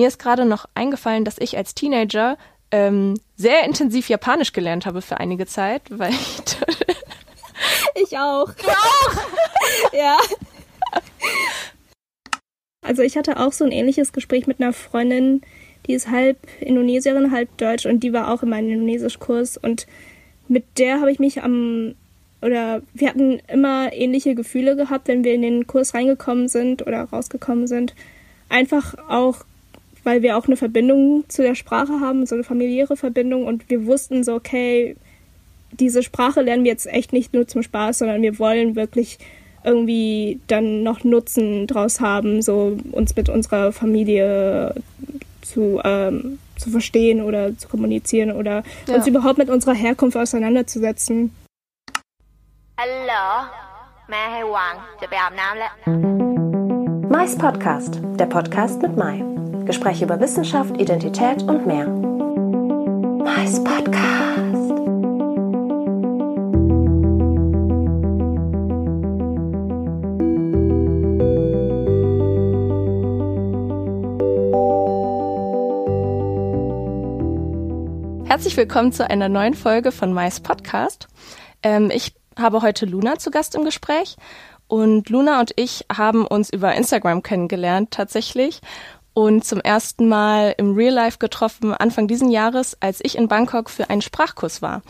Mir ist gerade noch eingefallen, dass ich als Teenager ähm, sehr intensiv Japanisch gelernt habe für einige Zeit, weil ich. ich auch. Du auch? ja. Also ich hatte auch so ein ähnliches Gespräch mit einer Freundin, die ist halb Indonesierin, halb Deutsch und die war auch in meinem Indonesischkurs und mit der habe ich mich am oder wir hatten immer ähnliche Gefühle gehabt, wenn wir in den Kurs reingekommen sind oder rausgekommen sind. Einfach auch, weil wir auch eine Verbindung zu der Sprache haben, so eine familiäre Verbindung und wir wussten so, okay, diese Sprache lernen wir jetzt echt nicht nur zum Spaß, sondern wir wollen wirklich irgendwie dann noch Nutzen draus haben, so uns mit unserer Familie zu, ähm, zu verstehen oder zu kommunizieren oder ja. uns überhaupt mit unserer Herkunft auseinanderzusetzen. Hallo, Mais Podcast, der Podcast mit Mai. Gespräche über Wissenschaft, Identität und mehr. Mais Podcast. Herzlich willkommen zu einer neuen Folge von Mais Podcast. Ähm, ich habe heute Luna zu Gast im Gespräch und Luna und ich haben uns über Instagram kennengelernt tatsächlich und zum ersten Mal im Real Life getroffen Anfang diesen Jahres, als ich in Bangkok für einen Sprachkurs war.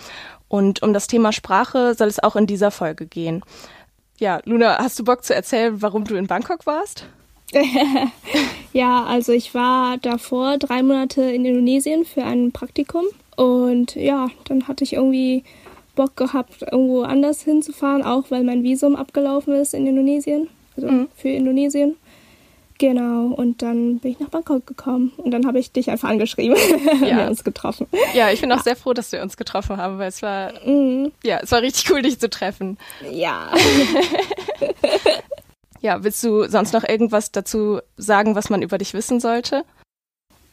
Und um das Thema Sprache soll es auch in dieser Folge gehen. Ja, Luna, hast du Bock zu erzählen, warum du in Bangkok warst? ja, also ich war davor drei Monate in Indonesien für ein Praktikum und ja, dann hatte ich irgendwie Bock gehabt, irgendwo anders hinzufahren, auch weil mein Visum abgelaufen ist in Indonesien, also mhm. für Indonesien. Genau, und dann bin ich nach Bangkok gekommen und dann habe ich dich einfach angeschrieben und ja. wir uns getroffen. Ja, ich bin auch ja. sehr froh, dass wir uns getroffen haben, weil es war, mhm. ja, es war richtig cool, dich zu treffen. Ja. ja, willst du sonst noch irgendwas dazu sagen, was man über dich wissen sollte?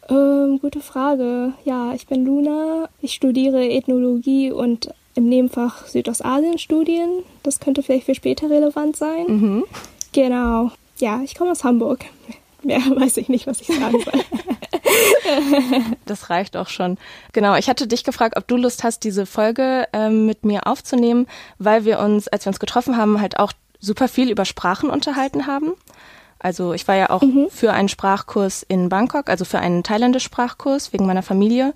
Ähm, gute Frage. Ja, ich bin Luna. Ich studiere Ethnologie und im Nebenfach Südostasien-Studien. Das könnte vielleicht für später relevant sein. Mhm. Genau. Ja, ich komme aus Hamburg. Mehr weiß ich nicht, was ich sagen soll. das reicht auch schon. Genau, ich hatte dich gefragt, ob du Lust hast, diese Folge ähm, mit mir aufzunehmen, weil wir uns, als wir uns getroffen haben, halt auch super viel über Sprachen unterhalten haben. Also ich war ja auch mhm. für einen Sprachkurs in Bangkok, also für einen thailändisch Sprachkurs wegen meiner Familie.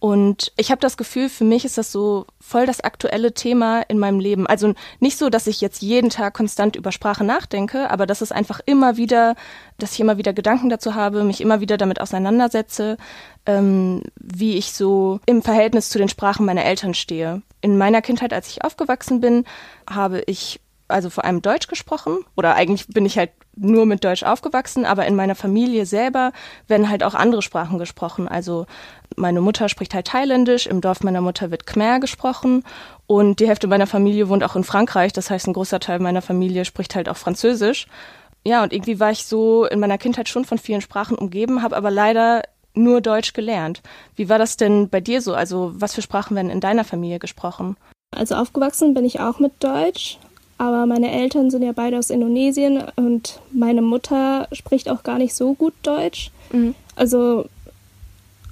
Und ich habe das Gefühl, für mich ist das so voll das aktuelle Thema in meinem Leben. Also nicht so, dass ich jetzt jeden Tag konstant über Sprache nachdenke, aber dass es einfach immer wieder, dass ich immer wieder Gedanken dazu habe, mich immer wieder damit auseinandersetze, ähm, wie ich so im Verhältnis zu den Sprachen meiner Eltern stehe. In meiner Kindheit, als ich aufgewachsen bin, habe ich also vor allem Deutsch gesprochen oder eigentlich bin ich halt nur mit Deutsch aufgewachsen, aber in meiner Familie selber werden halt auch andere Sprachen gesprochen. Also meine Mutter spricht halt Thailändisch, im Dorf meiner Mutter wird Khmer gesprochen und die Hälfte meiner Familie wohnt auch in Frankreich, das heißt ein großer Teil meiner Familie spricht halt auch Französisch. Ja, und irgendwie war ich so in meiner Kindheit schon von vielen Sprachen umgeben, habe aber leider nur Deutsch gelernt. Wie war das denn bei dir so? Also was für Sprachen werden in deiner Familie gesprochen? Also aufgewachsen bin ich auch mit Deutsch, aber meine Eltern sind ja beide aus Indonesien und meine Mutter spricht auch gar nicht so gut Deutsch. Mhm. Also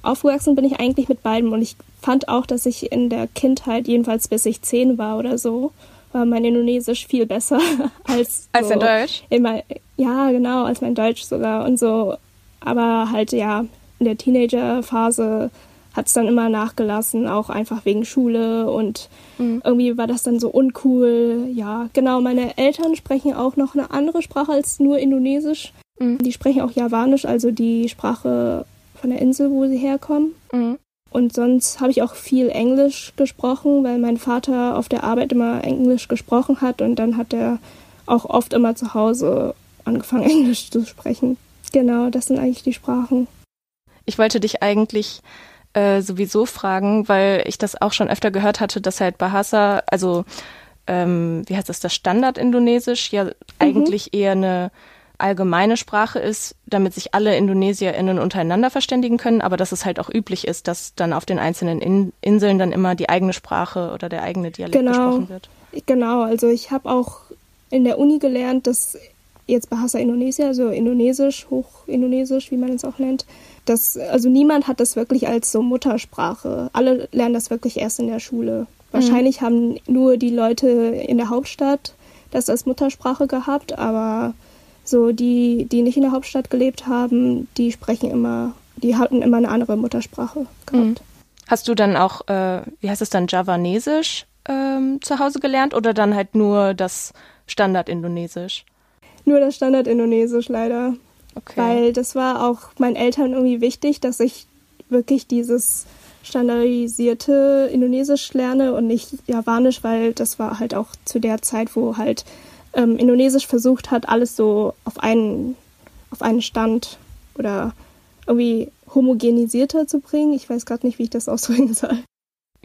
aufgewachsen bin ich eigentlich mit beiden und ich fand auch, dass ich in der Kindheit, jedenfalls bis ich zehn war oder so, war mein Indonesisch viel besser als als so dein Deutsch. Immer, ja, genau, als mein Deutsch sogar und so. Aber halt ja in der Teenagerphase hat es dann immer nachgelassen, auch einfach wegen Schule und mhm. irgendwie war das dann so uncool. Ja, genau, meine Eltern sprechen auch noch eine andere Sprache als nur Indonesisch. Mhm. Die sprechen auch Javanisch, also die Sprache von der Insel, wo sie herkommen. Mhm. Und sonst habe ich auch viel Englisch gesprochen, weil mein Vater auf der Arbeit immer Englisch gesprochen hat und dann hat er auch oft immer zu Hause angefangen, Englisch zu sprechen. Genau, das sind eigentlich die Sprachen. Ich wollte dich eigentlich äh, sowieso fragen, weil ich das auch schon öfter gehört hatte, dass halt Bahasa, also ähm, wie heißt das, das Standard-Indonesisch ja mhm. eigentlich eher eine allgemeine Sprache ist, damit sich alle IndonesierInnen untereinander verständigen können, aber dass es halt auch üblich ist, dass dann auf den einzelnen In Inseln dann immer die eigene Sprache oder der eigene Dialekt genau. gesprochen wird. Genau, also ich habe auch in der Uni gelernt, dass jetzt Bahasa Indonesia, also Indonesisch, Hochindonesisch, wie man es auch nennt. Das, also niemand hat das wirklich als so Muttersprache. Alle lernen das wirklich erst in der Schule. Wahrscheinlich mhm. haben nur die Leute in der Hauptstadt das als Muttersprache gehabt, aber so die, die nicht in der Hauptstadt gelebt haben, die sprechen immer, die hatten immer eine andere Muttersprache gehabt. Mhm. Hast du dann auch, äh, wie heißt es dann, Javanesisch ähm, zu Hause gelernt oder dann halt nur das Standard-Indonesisch? Nur das Standard-Indonesisch leider. Okay. Weil das war auch meinen Eltern irgendwie wichtig, dass ich wirklich dieses standardisierte Indonesisch lerne und nicht Javanisch, weil das war halt auch zu der Zeit, wo halt ähm, Indonesisch versucht hat, alles so auf einen, auf einen Stand oder irgendwie homogenisierter zu bringen. Ich weiß gerade nicht, wie ich das ausdrücken soll.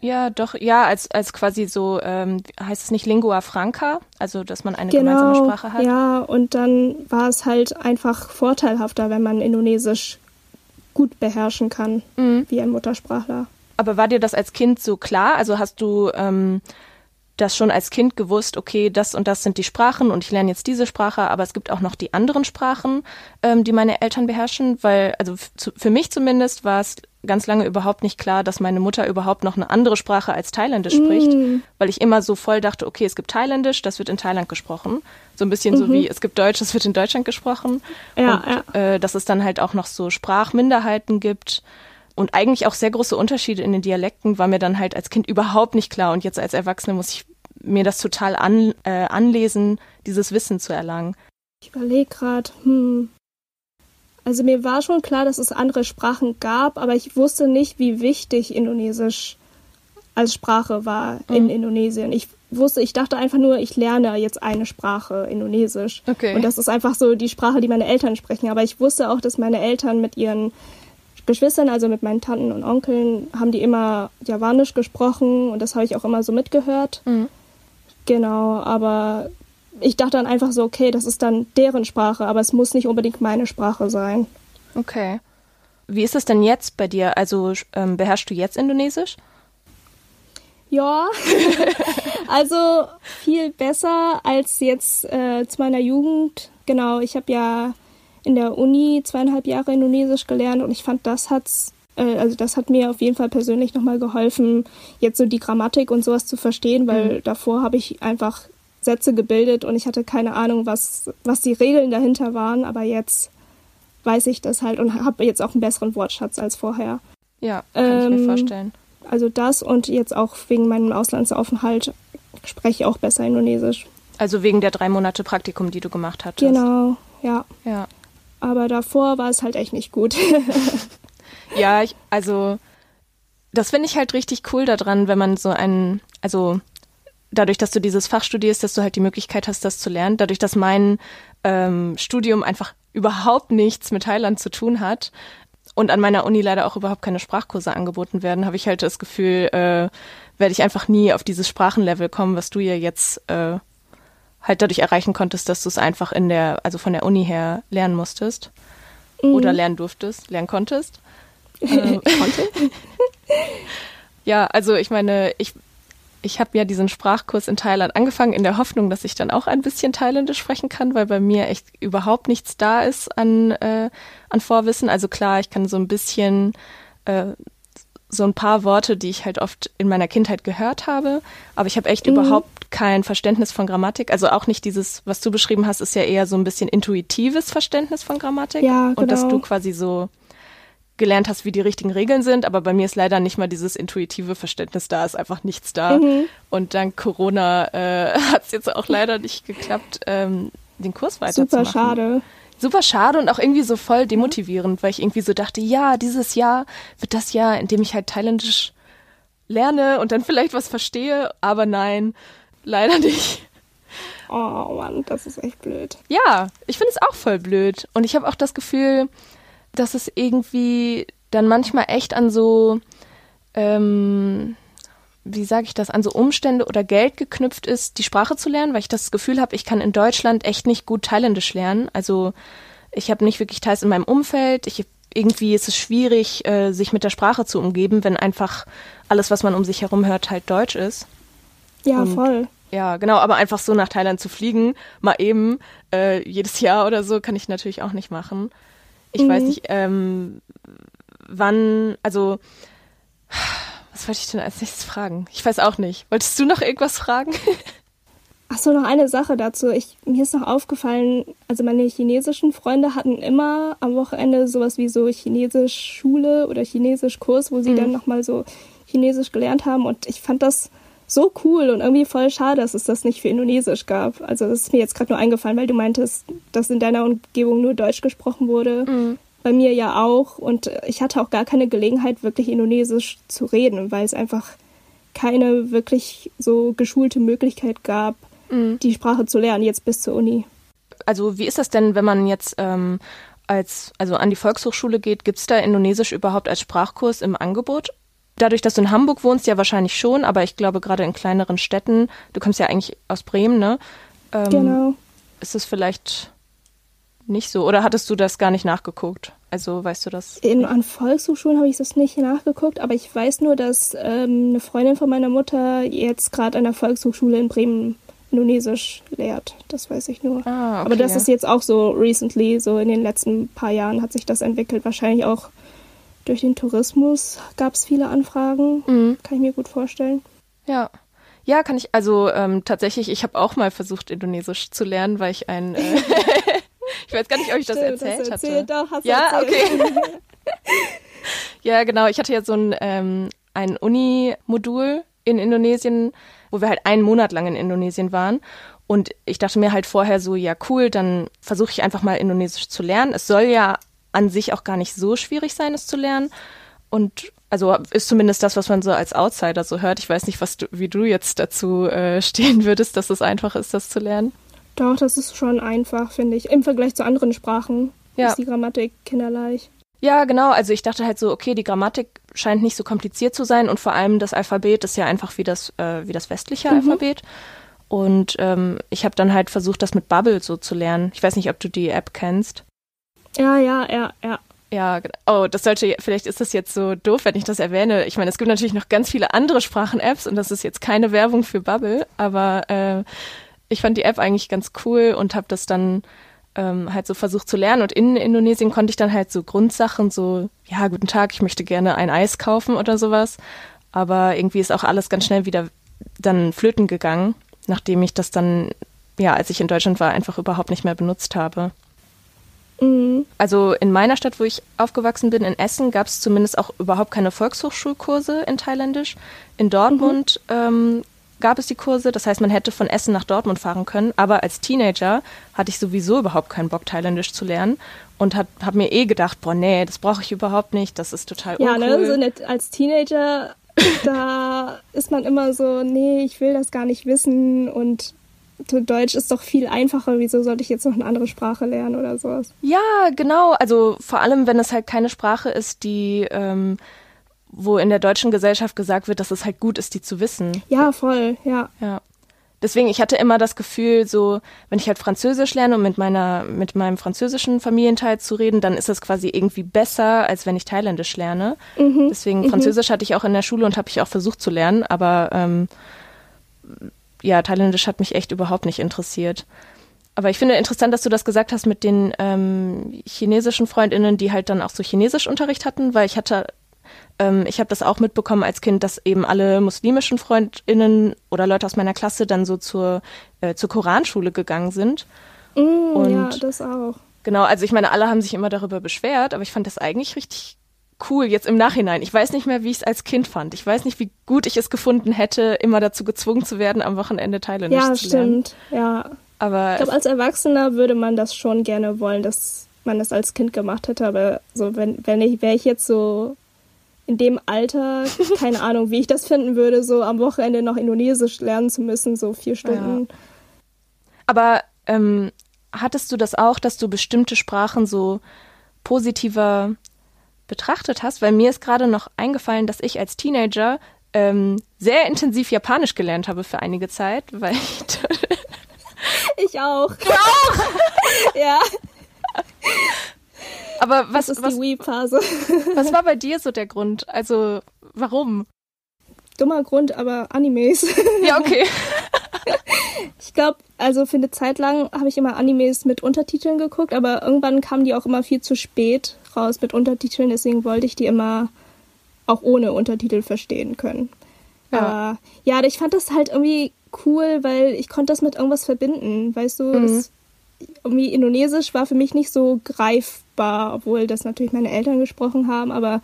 Ja, doch, ja, als, als quasi so, ähm, heißt es nicht Lingua Franca, also dass man eine genau, gemeinsame Sprache hat. Ja, und dann war es halt einfach vorteilhafter, wenn man Indonesisch gut beherrschen kann, mhm. wie ein Muttersprachler. Aber war dir das als Kind so klar? Also hast du ähm, das schon als Kind gewusst, okay, das und das sind die Sprachen und ich lerne jetzt diese Sprache, aber es gibt auch noch die anderen Sprachen, ähm, die meine Eltern beherrschen, weil, also für mich zumindest war es ganz lange überhaupt nicht klar, dass meine Mutter überhaupt noch eine andere Sprache als Thailändisch mm. spricht, weil ich immer so voll dachte, okay, es gibt Thailändisch, das wird in Thailand gesprochen. So ein bisschen mhm. so wie es gibt Deutsch, das wird in Deutschland gesprochen. Ja, und ja. Äh, dass es dann halt auch noch so Sprachminderheiten gibt. Und eigentlich auch sehr große Unterschiede in den Dialekten war mir dann halt als Kind überhaupt nicht klar. Und jetzt als Erwachsene muss ich mir das total an, äh, anlesen, dieses Wissen zu erlangen. Ich überlege gerade, hm. Also mir war schon klar, dass es andere Sprachen gab, aber ich wusste nicht, wie wichtig Indonesisch als Sprache war in mhm. Indonesien. Ich wusste, ich dachte einfach nur, ich lerne jetzt eine Sprache, Indonesisch. Okay. Und das ist einfach so die Sprache, die meine Eltern sprechen. Aber ich wusste auch, dass meine Eltern mit ihren Geschwistern, also mit meinen Tanten und Onkeln, haben die immer Javanisch gesprochen und das habe ich auch immer so mitgehört. Mhm. Genau, aber ich dachte dann einfach so, okay, das ist dann deren Sprache, aber es muss nicht unbedingt meine Sprache sein. Okay. Wie ist es denn jetzt bei dir? Also ähm, beherrschst du jetzt Indonesisch? Ja, also viel besser als jetzt äh, zu meiner Jugend. Genau, ich habe ja in der Uni zweieinhalb Jahre Indonesisch gelernt und ich fand, das hat's, äh, also das hat mir auf jeden Fall persönlich nochmal geholfen, jetzt so die Grammatik und sowas zu verstehen, weil mhm. davor habe ich einfach Sätze gebildet und ich hatte keine Ahnung, was, was die Regeln dahinter waren, aber jetzt weiß ich das halt und habe jetzt auch einen besseren Wortschatz als vorher. Ja, kann ähm, ich mir ähm, vorstellen. Also das und jetzt auch wegen meinem Auslandsaufenthalt spreche ich auch besser Indonesisch. Also wegen der drei Monate Praktikum, die du gemacht hattest. Genau, ja. Ja aber davor war es halt echt nicht gut. ja, ich, also das finde ich halt richtig cool daran, wenn man so einen, also dadurch, dass du dieses Fach studierst, dass du halt die Möglichkeit hast, das zu lernen, dadurch, dass mein ähm, Studium einfach überhaupt nichts mit Thailand zu tun hat und an meiner Uni leider auch überhaupt keine Sprachkurse angeboten werden, habe ich halt das Gefühl, äh, werde ich einfach nie auf dieses Sprachenlevel kommen, was du ja jetzt äh, halt dadurch erreichen konntest, dass du es einfach in der, also von der Uni her lernen musstest mhm. oder lernen durftest, lernen konntest. Ähm, konnte. ja, also ich meine, ich, ich habe ja diesen Sprachkurs in Thailand angefangen in der Hoffnung, dass ich dann auch ein bisschen Thailändisch sprechen kann, weil bei mir echt überhaupt nichts da ist an, äh, an Vorwissen. Also klar, ich kann so ein bisschen äh, so ein paar Worte, die ich halt oft in meiner Kindheit gehört habe, aber ich habe echt mhm. überhaupt kein Verständnis von Grammatik. Also auch nicht dieses, was du beschrieben hast, ist ja eher so ein bisschen intuitives Verständnis von Grammatik. Ja, genau. Und dass du quasi so gelernt hast, wie die richtigen Regeln sind, aber bei mir ist leider nicht mal dieses intuitive Verständnis da, ist einfach nichts da. Mhm. Und dank Corona äh, hat es jetzt auch leider nicht geklappt, ähm, den Kurs weiterzumachen. Super schade super schade und auch irgendwie so voll demotivierend, weil ich irgendwie so dachte, ja, dieses Jahr wird das Jahr, in dem ich halt Thailändisch lerne und dann vielleicht was verstehe, aber nein, leider nicht. Oh Mann, das ist echt blöd. Ja, ich finde es auch voll blöd. Und ich habe auch das Gefühl, dass es irgendwie dann manchmal echt an so ähm, wie sage ich das, an so Umstände oder Geld geknüpft ist, die Sprache zu lernen, weil ich das Gefühl habe, ich kann in Deutschland echt nicht gut Thailändisch lernen. Also ich habe nicht wirklich Thais in meinem Umfeld. Ich, irgendwie ist es schwierig, äh, sich mit der Sprache zu umgeben, wenn einfach alles, was man um sich herum hört, halt Deutsch ist. Ja, Und voll. Ja, genau, aber einfach so nach Thailand zu fliegen, mal eben, äh, jedes Jahr oder so, kann ich natürlich auch nicht machen. Ich mhm. weiß nicht, ähm, wann, also, was wollte ich denn als nächstes fragen? Ich weiß auch nicht. Wolltest du noch irgendwas fragen? Ach so, noch eine Sache dazu. Ich, mir ist noch aufgefallen, also meine chinesischen Freunde hatten immer am Wochenende sowas wie so Chinesisch-Schule oder Chinesisch-Kurs, wo sie mhm. dann nochmal so Chinesisch gelernt haben. Und ich fand das so cool und irgendwie voll schade, dass es das nicht für Indonesisch gab. Also das ist mir jetzt gerade nur eingefallen, weil du meintest, dass in deiner Umgebung nur Deutsch gesprochen wurde. Mhm. Bei mir ja auch. Und ich hatte auch gar keine Gelegenheit, wirklich Indonesisch zu reden, weil es einfach keine wirklich so geschulte Möglichkeit gab, mhm. die Sprache zu lernen, jetzt bis zur Uni. Also wie ist das denn, wenn man jetzt ähm, als, also an die Volkshochschule geht, gibt es da Indonesisch überhaupt als Sprachkurs im Angebot? Dadurch, dass du in Hamburg wohnst, ja wahrscheinlich schon, aber ich glaube gerade in kleineren Städten, du kommst ja eigentlich aus Bremen, ne? Ähm, genau. Ist es vielleicht nicht so? Oder hattest du das gar nicht nachgeguckt? Also weißt du das? In, an Volkshochschulen habe ich das nicht nachgeguckt, aber ich weiß nur, dass ähm, eine Freundin von meiner Mutter jetzt gerade an der Volkshochschule in Bremen Indonesisch lehrt. Das weiß ich nur. Ah, okay, aber das ja. ist jetzt auch so recently, so in den letzten paar Jahren hat sich das entwickelt. Wahrscheinlich auch durch den Tourismus gab es viele Anfragen. Mhm. Kann ich mir gut vorstellen. Ja. Ja, kann ich, also ähm, tatsächlich, ich habe auch mal versucht, Indonesisch zu lernen, weil ich ein, äh, ich weiß gar nicht, ob ich Stimmt, das erzählt das erzählt, hatte. Doch, hast ja, erzählt. okay. ja, genau, ich hatte ja so ein, ähm, ein Uni-Modul in Indonesien, wo wir halt einen Monat lang in Indonesien waren. Und ich dachte mir halt vorher so, ja cool, dann versuche ich einfach mal Indonesisch zu lernen. Es soll ja an sich auch gar nicht so schwierig sein, es zu lernen. Und also ist zumindest das, was man so als Outsider so hört. Ich weiß nicht, was du, wie du jetzt dazu äh, stehen würdest, dass es einfach ist, das zu lernen. Doch, das ist schon einfach, finde ich. Im Vergleich zu anderen Sprachen ja. ist die Grammatik kinderleicht. Ja, genau. Also ich dachte halt so, okay, die Grammatik scheint nicht so kompliziert zu sein und vor allem das Alphabet ist ja einfach wie das, äh, wie das westliche mhm. Alphabet. Und ähm, ich habe dann halt versucht, das mit Bubble so zu lernen. Ich weiß nicht, ob du die App kennst. Ja, ja, ja, ja. Ja, oh, das sollte, vielleicht ist das jetzt so doof, wenn ich das erwähne. Ich meine, es gibt natürlich noch ganz viele andere Sprachen-Apps und das ist jetzt keine Werbung für Bubble, aber äh, ich fand die App eigentlich ganz cool und habe das dann ähm, halt so versucht zu lernen. Und in Indonesien konnte ich dann halt so Grundsachen, so, ja, guten Tag, ich möchte gerne ein Eis kaufen oder sowas. Aber irgendwie ist auch alles ganz schnell wieder dann flöten gegangen, nachdem ich das dann, ja, als ich in Deutschland war, einfach überhaupt nicht mehr benutzt habe. Mhm. Also in meiner Stadt, wo ich aufgewachsen bin, in Essen, gab es zumindest auch überhaupt keine Volkshochschulkurse in Thailändisch. In Dortmund mhm. ähm, gab es die Kurse. Das heißt, man hätte von Essen nach Dortmund fahren können. Aber als Teenager hatte ich sowieso überhaupt keinen Bock, Thailändisch zu lernen. Und habe hab mir eh gedacht, boah, nee, das brauche ich überhaupt nicht. Das ist total uncool. Ja, ne, so nett. als Teenager, da ist man immer so, nee, ich will das gar nicht wissen. Und Deutsch ist doch viel einfacher. Wieso sollte ich jetzt noch eine andere Sprache lernen oder sowas? Ja, genau. Also vor allem, wenn es halt keine Sprache ist, die... Ähm, wo in der deutschen Gesellschaft gesagt wird, dass es halt gut ist, die zu wissen. Ja, voll, ja. Ja. Deswegen, ich hatte immer das Gefühl, so, wenn ich halt Französisch lerne, um mit meiner, mit meinem französischen Familienteil zu reden, dann ist das quasi irgendwie besser, als wenn ich Thailändisch lerne. Mhm. Deswegen, mhm. Französisch hatte ich auch in der Schule und habe ich auch versucht zu lernen, aber ähm, ja, Thailändisch hat mich echt überhaupt nicht interessiert. Aber ich finde interessant, dass du das gesagt hast mit den ähm, chinesischen Freundinnen, die halt dann auch so Chinesischunterricht hatten, weil ich hatte ähm, ich habe das auch mitbekommen als Kind, dass eben alle muslimischen FreundInnen oder Leute aus meiner Klasse dann so zur, äh, zur Koranschule gegangen sind. Mm, Und ja, das auch. Genau, also ich meine, alle haben sich immer darüber beschwert, aber ich fand das eigentlich richtig cool jetzt im Nachhinein. Ich weiß nicht mehr, wie ich es als Kind fand. Ich weiß nicht, wie gut ich es gefunden hätte, immer dazu gezwungen zu werden, am Wochenende Thailändisch ja, zu lernen. Ja, stimmt. Ja. Aber ich glaube, als Erwachsener würde man das schon gerne wollen, dass man das als Kind gemacht hätte. Aber so, wenn, wenn ich, wäre ich jetzt so in dem Alter, keine Ahnung, wie ich das finden würde, so am Wochenende noch Indonesisch lernen zu müssen, so vier Stunden. Ja. Aber ähm, hattest du das auch, dass du bestimmte Sprachen so positiver betrachtet hast? Weil mir ist gerade noch eingefallen, dass ich als Teenager ähm, sehr intensiv Japanisch gelernt habe für einige Zeit, weil ich. ich auch. Du auch? ja. Aber was das ist was, die Wii-Phase. was war bei dir so der Grund? Also, warum? Dummer Grund, aber Animes. Ja, okay. ich glaube, also für eine Zeit lang habe ich immer Animes mit Untertiteln geguckt, aber irgendwann kamen die auch immer viel zu spät raus mit Untertiteln, deswegen wollte ich die immer auch ohne Untertitel verstehen können. Ja. Aber ja, ich fand das halt irgendwie cool, weil ich konnte das mit irgendwas verbinden. Weißt du, mhm. es, irgendwie Indonesisch war für mich nicht so greifbar, obwohl das natürlich meine Eltern gesprochen haben, aber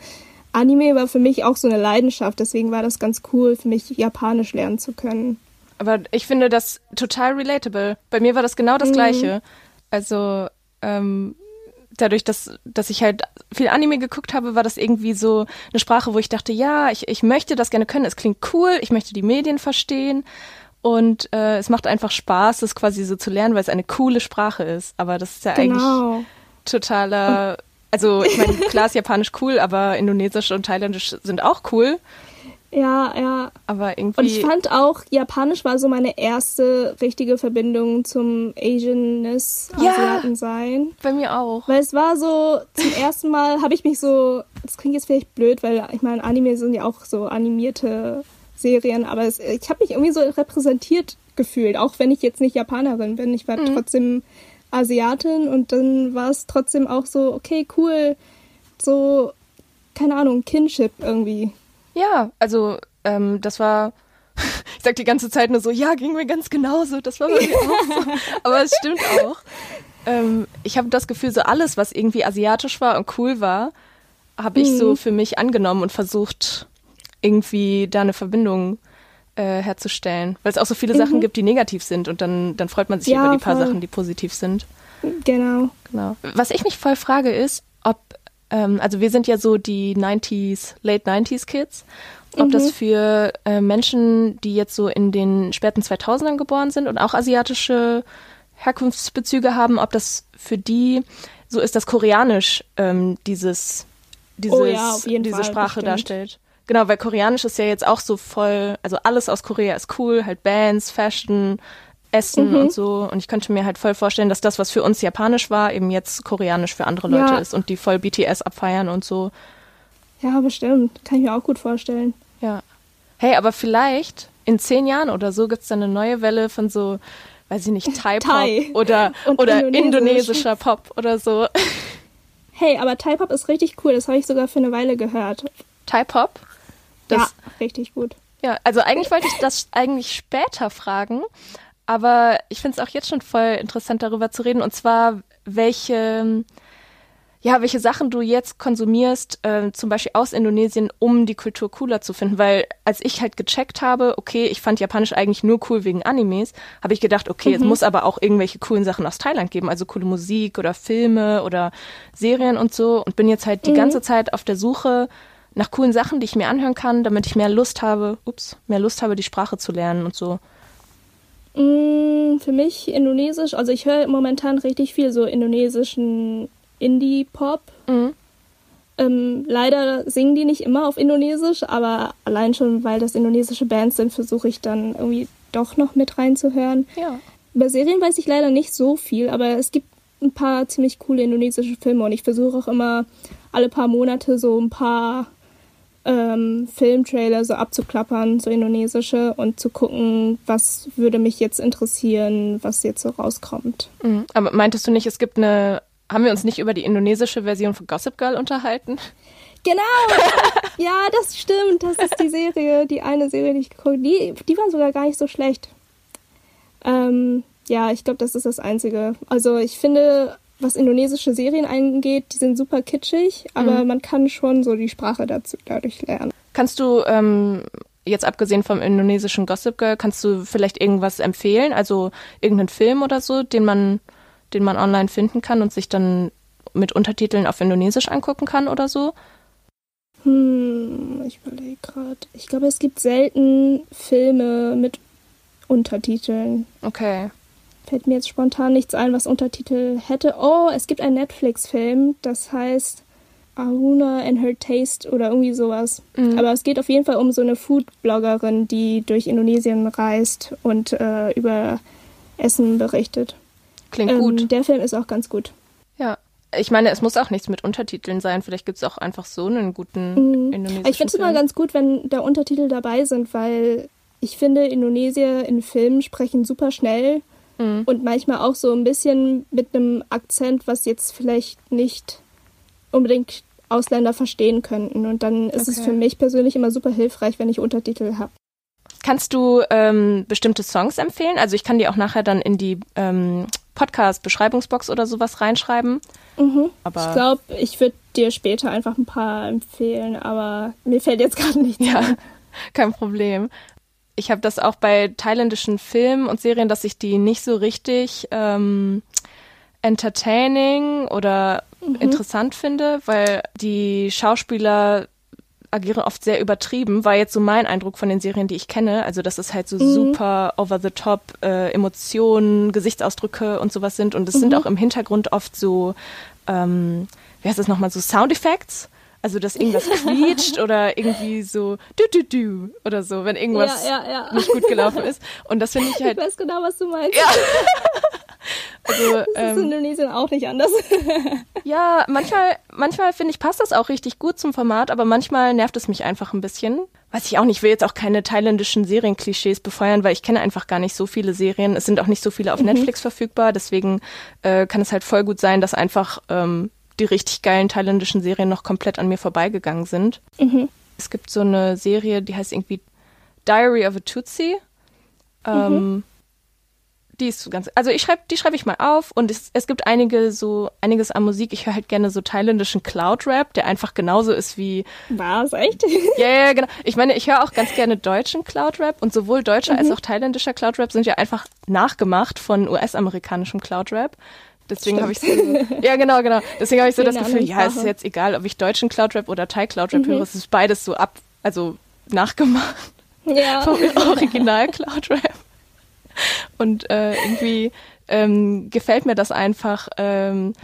Anime war für mich auch so eine Leidenschaft, deswegen war das ganz cool für mich, Japanisch lernen zu können. Aber ich finde das total relatable. Bei mir war das genau das mhm. Gleiche. Also, ähm, dadurch, dass, dass ich halt viel Anime geguckt habe, war das irgendwie so eine Sprache, wo ich dachte, ja, ich, ich möchte das gerne können, es klingt cool, ich möchte die Medien verstehen und äh, es macht einfach Spaß, das quasi so zu lernen, weil es eine coole Sprache ist. Aber das ist ja genau. eigentlich totaler, also ich meine, klar ist Japanisch cool, aber Indonesisch und Thailändisch sind auch cool. Ja, ja. Aber irgendwie. Und ich fand auch, Japanisch war so meine erste richtige Verbindung zum Asianness, Asiaten sein. Ja, bei mir auch. Weil es war so, zum ersten Mal habe ich mich so, das klingt jetzt vielleicht blöd, weil ich meine, Anime sind ja auch so animierte Serien, aber es, ich habe mich irgendwie so repräsentiert gefühlt, auch wenn ich jetzt nicht Japanerin bin. Ich war mhm. trotzdem Asiatin und dann war es trotzdem auch so, okay, cool, so, keine Ahnung, Kinship irgendwie. Ja, also ähm, das war, ich sag die ganze Zeit nur so, ja, ging mir ganz genauso, das war bei mir auch so. Aber es stimmt auch. Ähm, ich habe das Gefühl, so alles, was irgendwie asiatisch war und cool war, habe ich mhm. so für mich angenommen und versucht, irgendwie da eine Verbindung äh, herzustellen. Weil es auch so viele mhm. Sachen gibt, die negativ sind und dann, dann freut man sich ja, über die paar voll. Sachen, die positiv sind. Genau. Genau. Was ich mich voll frage ist, ob ähm, also wir sind ja so die 90s, Late 90s Kids, ob mhm. das für äh, Menschen, die jetzt so in den späten 2000ern geboren sind und auch asiatische Herkunftsbezüge haben, ob das für die so ist, dass Koreanisch ähm, dieses, dieses oh ja, diese Fall, Sprache bestimmt. darstellt. Genau, weil Koreanisch ist ja jetzt auch so voll, also alles aus Korea ist cool, halt Bands, Fashion, Essen mhm. und so. Und ich könnte mir halt voll vorstellen, dass das, was für uns japanisch war, eben jetzt koreanisch für andere Leute ja. ist und die voll BTS abfeiern und so. Ja, bestimmt. Kann ich mir auch gut vorstellen. Ja. Hey, aber vielleicht in zehn Jahren oder so gibt es dann eine neue Welle von so, weiß ich nicht, Thai-Pop Thai. oder, oder Indonesisch. indonesischer Pop oder so. Hey, aber Thai-Pop ist richtig cool. Das habe ich sogar für eine Weile gehört. Thai-Pop? Ja, richtig gut. Ja, also eigentlich wollte ich das eigentlich später fragen, aber ich finde es auch jetzt schon voll interessant, darüber zu reden. Und zwar, welche, ja, welche Sachen du jetzt konsumierst, äh, zum Beispiel aus Indonesien, um die Kultur cooler zu finden. Weil als ich halt gecheckt habe, okay, ich fand Japanisch eigentlich nur cool wegen Animes, habe ich gedacht, okay, mhm. es muss aber auch irgendwelche coolen Sachen aus Thailand geben, also coole Musik oder Filme oder Serien und so. Und bin jetzt halt die mhm. ganze Zeit auf der Suche nach coolen Sachen, die ich mir anhören kann, damit ich mehr Lust habe, ups, mehr Lust habe, die Sprache zu lernen und so. Mm, für mich Indonesisch, also ich höre momentan richtig viel so indonesischen Indie-Pop. Mhm. Ähm, leider singen die nicht immer auf Indonesisch, aber allein schon, weil das indonesische Bands sind, versuche ich dann irgendwie doch noch mit reinzuhören. Ja. Über Serien weiß ich leider nicht so viel, aber es gibt ein paar ziemlich coole indonesische Filme und ich versuche auch immer alle paar Monate so ein paar ähm, Filmtrailer so abzuklappern, so indonesische, und zu gucken, was würde mich jetzt interessieren, was jetzt so rauskommt. Mhm. Aber meintest du nicht, es gibt eine, haben wir uns nicht über die indonesische Version von Gossip Girl unterhalten? Genau! ja, das stimmt. Das ist die Serie, die eine Serie, die ich geguckt habe. Die, die war sogar gar nicht so schlecht. Ähm, ja, ich glaube, das ist das Einzige. Also ich finde, was indonesische Serien angeht, die sind super kitschig, aber mhm. man kann schon so die Sprache dazu dadurch lernen. Kannst du ähm, jetzt abgesehen vom indonesischen Gossip Girl, kannst du vielleicht irgendwas empfehlen, also irgendeinen Film oder so, den man, den man online finden kann und sich dann mit Untertiteln auf Indonesisch angucken kann oder so? Hm, ich überlege gerade. Ich glaube, es gibt selten Filme mit Untertiteln. Okay fällt mir jetzt spontan nichts ein, was Untertitel hätte. Oh, es gibt einen Netflix-Film, das heißt Aruna and Her Taste oder irgendwie sowas. Mhm. Aber es geht auf jeden Fall um so eine Food-Bloggerin, die durch Indonesien reist und äh, über Essen berichtet. Klingt ähm, gut. Der Film ist auch ganz gut. Ja. Ich meine, es muss auch nichts mit Untertiteln sein. Vielleicht gibt es auch einfach so einen guten mhm. indonesischen Ich finde es immer ganz gut, wenn da Untertitel dabei sind, weil ich finde, Indonesier in Filmen sprechen super schnell mhm. und manchmal auch so ein bisschen mit einem Akzent, was jetzt vielleicht nicht unbedingt Ausländer verstehen könnten. Und dann ist okay. es für mich persönlich immer super hilfreich, wenn ich Untertitel habe. Kannst du ähm, bestimmte Songs empfehlen? Also ich kann die auch nachher dann in die ähm, Podcast-Beschreibungsbox oder sowas reinschreiben. Mhm. Aber ich glaube, ich würde dir später einfach ein paar empfehlen, aber mir fällt jetzt gerade nichts ja, ein. Kein Problem. Ich habe das auch bei thailändischen Filmen und Serien, dass ich die nicht so richtig ähm, entertaining oder mhm. interessant finde, weil die Schauspieler agieren oft sehr übertrieben, war jetzt so mein Eindruck von den Serien, die ich kenne. Also, dass es halt so mhm. super over the top äh, Emotionen, Gesichtsausdrücke und sowas sind. Und es mhm. sind auch im Hintergrund oft so, ähm, wie heißt das nochmal, so Soundeffects. Also, dass irgendwas quietscht oder irgendwie so du du du oder so, wenn irgendwas ja, ja, ja. nicht gut gelaufen ist. Und das finde ich halt. Ich weiß genau, was du meinst. Ja. Also, das ist ähm, in Indonesien auch nicht anders. ja, manchmal, manchmal finde ich, passt das auch richtig gut zum Format, aber manchmal nervt es mich einfach ein bisschen. Weiß ich auch nicht, ich will jetzt auch keine thailändischen Serienklischees befeuern, weil ich kenne einfach gar nicht so viele Serien. Es sind auch nicht so viele auf mhm. Netflix verfügbar, deswegen äh, kann es halt voll gut sein, dass einfach ähm, die richtig geilen thailändischen Serien noch komplett an mir vorbeigegangen sind. Mhm. Es gibt so eine Serie, die heißt irgendwie Diary of a Tootsie. Ähm, mhm die ist ganz, also ich schreibe, die schreibe ich mal auf und es, es gibt einige so, einiges an Musik. Ich höre halt gerne so thailändischen Cloud-Rap, der einfach genauso ist wie. Was, echt? Ja, ja, genau. Ich meine, ich höre auch ganz gerne deutschen Cloud-Rap und sowohl deutscher mhm. als auch thailändischer Cloud-Rap sind ja einfach nachgemacht von US-amerikanischem Cloud-Rap. Deswegen habe ich so, ja genau, genau. Deswegen habe ich so das Gefühl, ja, es ist jetzt egal, ob ich deutschen Cloud-Rap oder Thai-Cloud-Rap mhm. höre, es ist beides so ab, also nachgemacht. Ja. Vom Original Cloud-Rap. Und äh, irgendwie ähm, gefällt mir das einfach, ähm,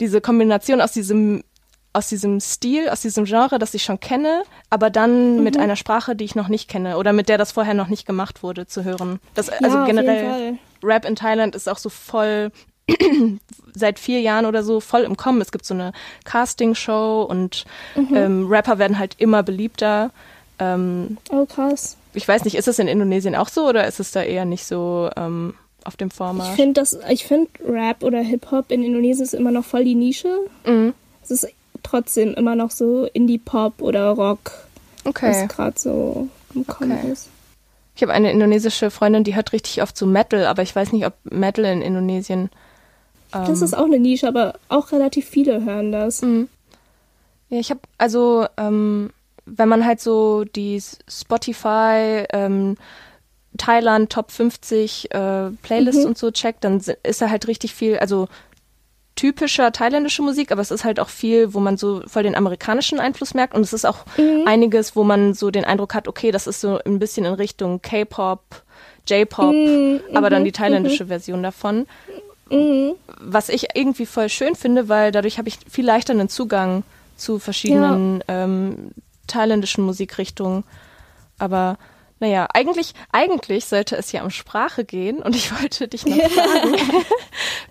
diese Kombination aus diesem aus diesem Stil, aus diesem Genre, das ich schon kenne, aber dann mhm. mit einer Sprache, die ich noch nicht kenne oder mit der das vorher noch nicht gemacht wurde, zu hören. Das, ja, also generell Rap in Thailand ist auch so voll seit vier Jahren oder so voll im Kommen. Es gibt so eine Casting-Show und mhm. ähm, Rapper werden halt immer beliebter. Ähm, oh krass ich weiß nicht, ist es in Indonesien auch so oder ist es da eher nicht so ähm, auf dem Format? Ich finde das, finde Rap oder Hip-Hop in Indonesien ist immer noch voll die Nische. Mhm. Es ist trotzdem immer noch so Indie-Pop oder Rock, okay. was gerade so im Kommen okay. ist. Ich habe eine indonesische Freundin, die hört richtig oft so Metal, aber ich weiß nicht, ob Metal in Indonesien. Ähm, das ist auch eine Nische, aber auch relativ viele hören das. Mhm. Ja, ich habe also ähm, wenn man halt so die Spotify ähm, Thailand Top 50 äh, Playlists mhm. und so checkt, dann ist da halt richtig viel, also typischer thailändische Musik, aber es ist halt auch viel, wo man so voll den amerikanischen Einfluss merkt und es ist auch mhm. einiges, wo man so den Eindruck hat, okay, das ist so ein bisschen in Richtung K-Pop, J-Pop, mhm. aber dann die thailändische mhm. Version davon. Mhm. Was ich irgendwie voll schön finde, weil dadurch habe ich viel leichter einen Zugang zu verschiedenen ja. ähm, thailändischen Musikrichtungen. Aber naja, eigentlich, eigentlich sollte es ja um Sprache gehen und ich wollte dich noch fragen,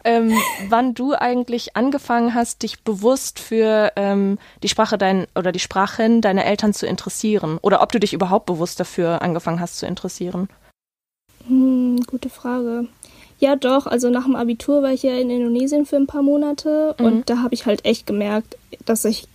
ähm, wann du eigentlich angefangen hast, dich bewusst für ähm, die Sprache dein oder die Sprachen deiner Eltern zu interessieren oder ob du dich überhaupt bewusst dafür angefangen hast zu interessieren. Hm, gute Frage. Ja, doch. Also nach dem Abitur war ich ja in Indonesien für ein paar Monate mhm. und da habe ich halt echt gemerkt, dass ich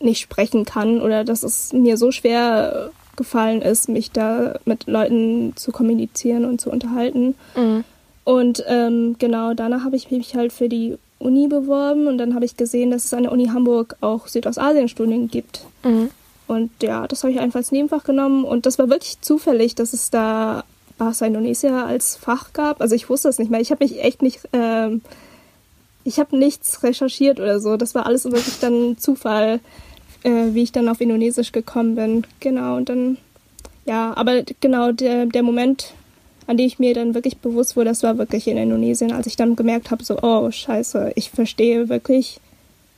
nicht sprechen kann oder dass es mir so schwer gefallen ist, mich da mit Leuten zu kommunizieren und zu unterhalten. Mhm. Und ähm, genau danach habe ich mich halt für die Uni beworben und dann habe ich gesehen, dass es an der Uni Hamburg auch Südostasien-Studien gibt. Mhm. Und ja, das habe ich einfach als Nebenfach genommen und das war wirklich zufällig, dass es da Bahasa Indonesia als Fach gab. Also ich wusste das nicht mehr. Ich habe mich echt nicht, ähm, ich habe nichts recherchiert oder so. Das war alles wirklich dann Zufall äh, wie ich dann auf Indonesisch gekommen bin. Genau, und dann, ja, aber genau der, der Moment, an dem ich mir dann wirklich bewusst wurde, das war wirklich in Indonesien, als ich dann gemerkt habe, so, oh, scheiße, ich verstehe wirklich,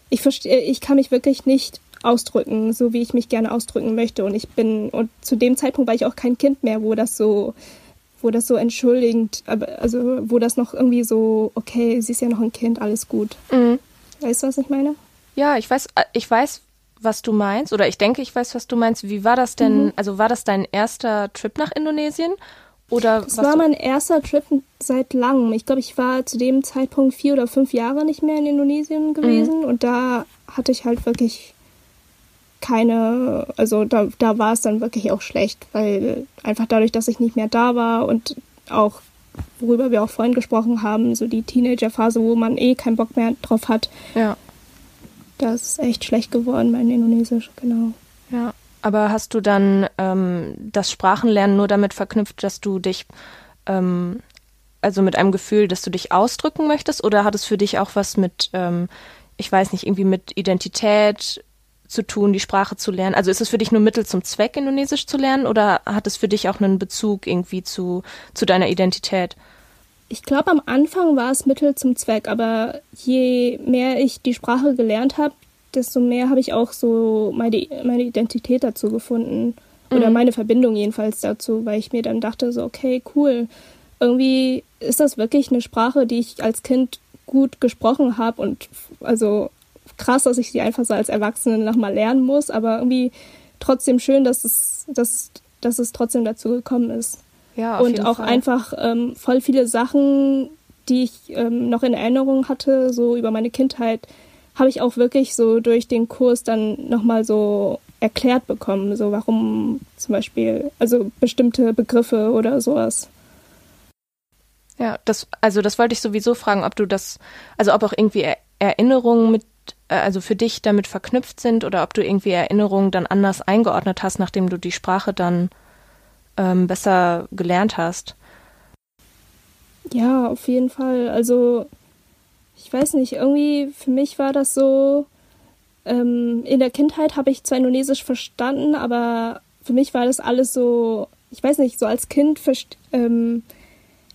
ich verstehe, ich kann mich wirklich nicht ausdrücken, so wie ich mich gerne ausdrücken möchte. Und ich bin, und zu dem Zeitpunkt war ich auch kein Kind mehr, wo das so, wo das so entschuldigend, also wo das noch irgendwie so, okay, sie ist ja noch ein Kind, alles gut. Mhm. Weißt du, was ich meine? Ja, ich weiß, ich weiß, was du meinst, oder ich denke, ich weiß, was du meinst. Wie war das denn? Mhm. Also war das dein erster Trip nach Indonesien? Oder das war mein erster Trip seit langem. Ich glaube, ich war zu dem Zeitpunkt vier oder fünf Jahre nicht mehr in Indonesien gewesen mhm. und da hatte ich halt wirklich keine, also da, da war es dann wirklich auch schlecht, weil einfach dadurch, dass ich nicht mehr da war und auch, worüber wir auch vorhin gesprochen haben, so die Teenagerphase, wo man eh keinen Bock mehr drauf hat. Ja. Das ist echt schlecht geworden mein Indonesisch, genau. Ja. Aber hast du dann ähm, das Sprachenlernen nur damit verknüpft, dass du dich, ähm, also mit einem Gefühl, dass du dich ausdrücken möchtest? Oder hat es für dich auch was mit, ähm, ich weiß nicht, irgendwie mit Identität zu tun, die Sprache zu lernen? Also ist es für dich nur Mittel zum Zweck, Indonesisch zu lernen? Oder hat es für dich auch einen Bezug irgendwie zu, zu deiner Identität? Ich glaube, am Anfang war es Mittel zum Zweck, aber je mehr ich die Sprache gelernt habe, desto mehr habe ich auch so meine, meine Identität dazu gefunden. Oder mhm. meine Verbindung jedenfalls dazu, weil ich mir dann dachte, so, okay, cool. Irgendwie ist das wirklich eine Sprache, die ich als Kind gut gesprochen habe und also krass, dass ich sie einfach so als Erwachsene nochmal lernen muss, aber irgendwie trotzdem schön, dass es, dass, dass es trotzdem dazu gekommen ist. Ja, auf und auch Fall. einfach ähm, voll viele Sachen, die ich ähm, noch in Erinnerung hatte, so über meine Kindheit, habe ich auch wirklich so durch den Kurs dann nochmal so erklärt bekommen, so warum zum Beispiel, also bestimmte Begriffe oder sowas. Ja, das, also das wollte ich sowieso fragen, ob du das, also ob auch irgendwie Erinnerungen mit, also für dich damit verknüpft sind oder ob du irgendwie Erinnerungen dann anders eingeordnet hast, nachdem du die Sprache dann ähm, besser gelernt hast. Ja, auf jeden Fall. Also ich weiß nicht, irgendwie für mich war das so, ähm, in der Kindheit habe ich zwar Indonesisch verstanden, aber für mich war das alles so, ich weiß nicht, so als Kind, ähm,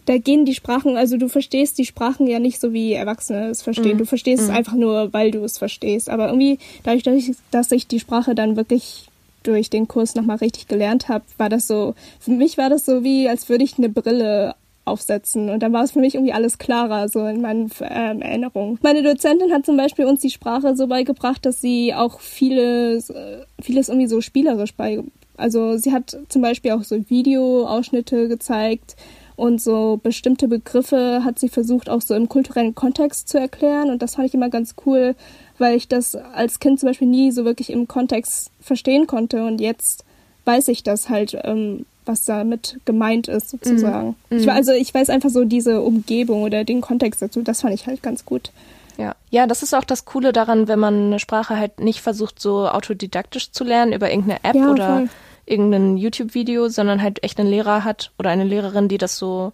da gehen die Sprachen, also du verstehst die Sprachen ja nicht so wie Erwachsene es verstehen. Mhm. Du verstehst mhm. es einfach nur, weil du es verstehst. Aber irgendwie, dadurch, dass ich, dass ich die Sprache dann wirklich durch den Kurs nochmal richtig gelernt habe, war das so, für mich war das so wie, als würde ich eine Brille aufsetzen. Und dann war es für mich irgendwie alles klarer, so in meinen ähm, Erinnerungen. Meine Dozentin hat zum Beispiel uns die Sprache so beigebracht, dass sie auch vieles, äh, vieles irgendwie so spielerisch bei. Also sie hat zum Beispiel auch so Videoausschnitte gezeigt und so bestimmte Begriffe hat sie versucht auch so im kulturellen Kontext zu erklären und das fand ich immer ganz cool, weil ich das als Kind zum Beispiel nie so wirklich im Kontext verstehen konnte und jetzt weiß ich das halt ähm, was damit gemeint ist, sozusagen. Mhm. Ich, also ich weiß einfach so diese Umgebung oder den Kontext dazu, das fand ich halt ganz gut. Ja. ja, das ist auch das Coole daran, wenn man eine Sprache halt nicht versucht, so autodidaktisch zu lernen über irgendeine App ja, oder voll. Irgendein YouTube-Video, sondern halt echt einen Lehrer hat oder eine Lehrerin, die das so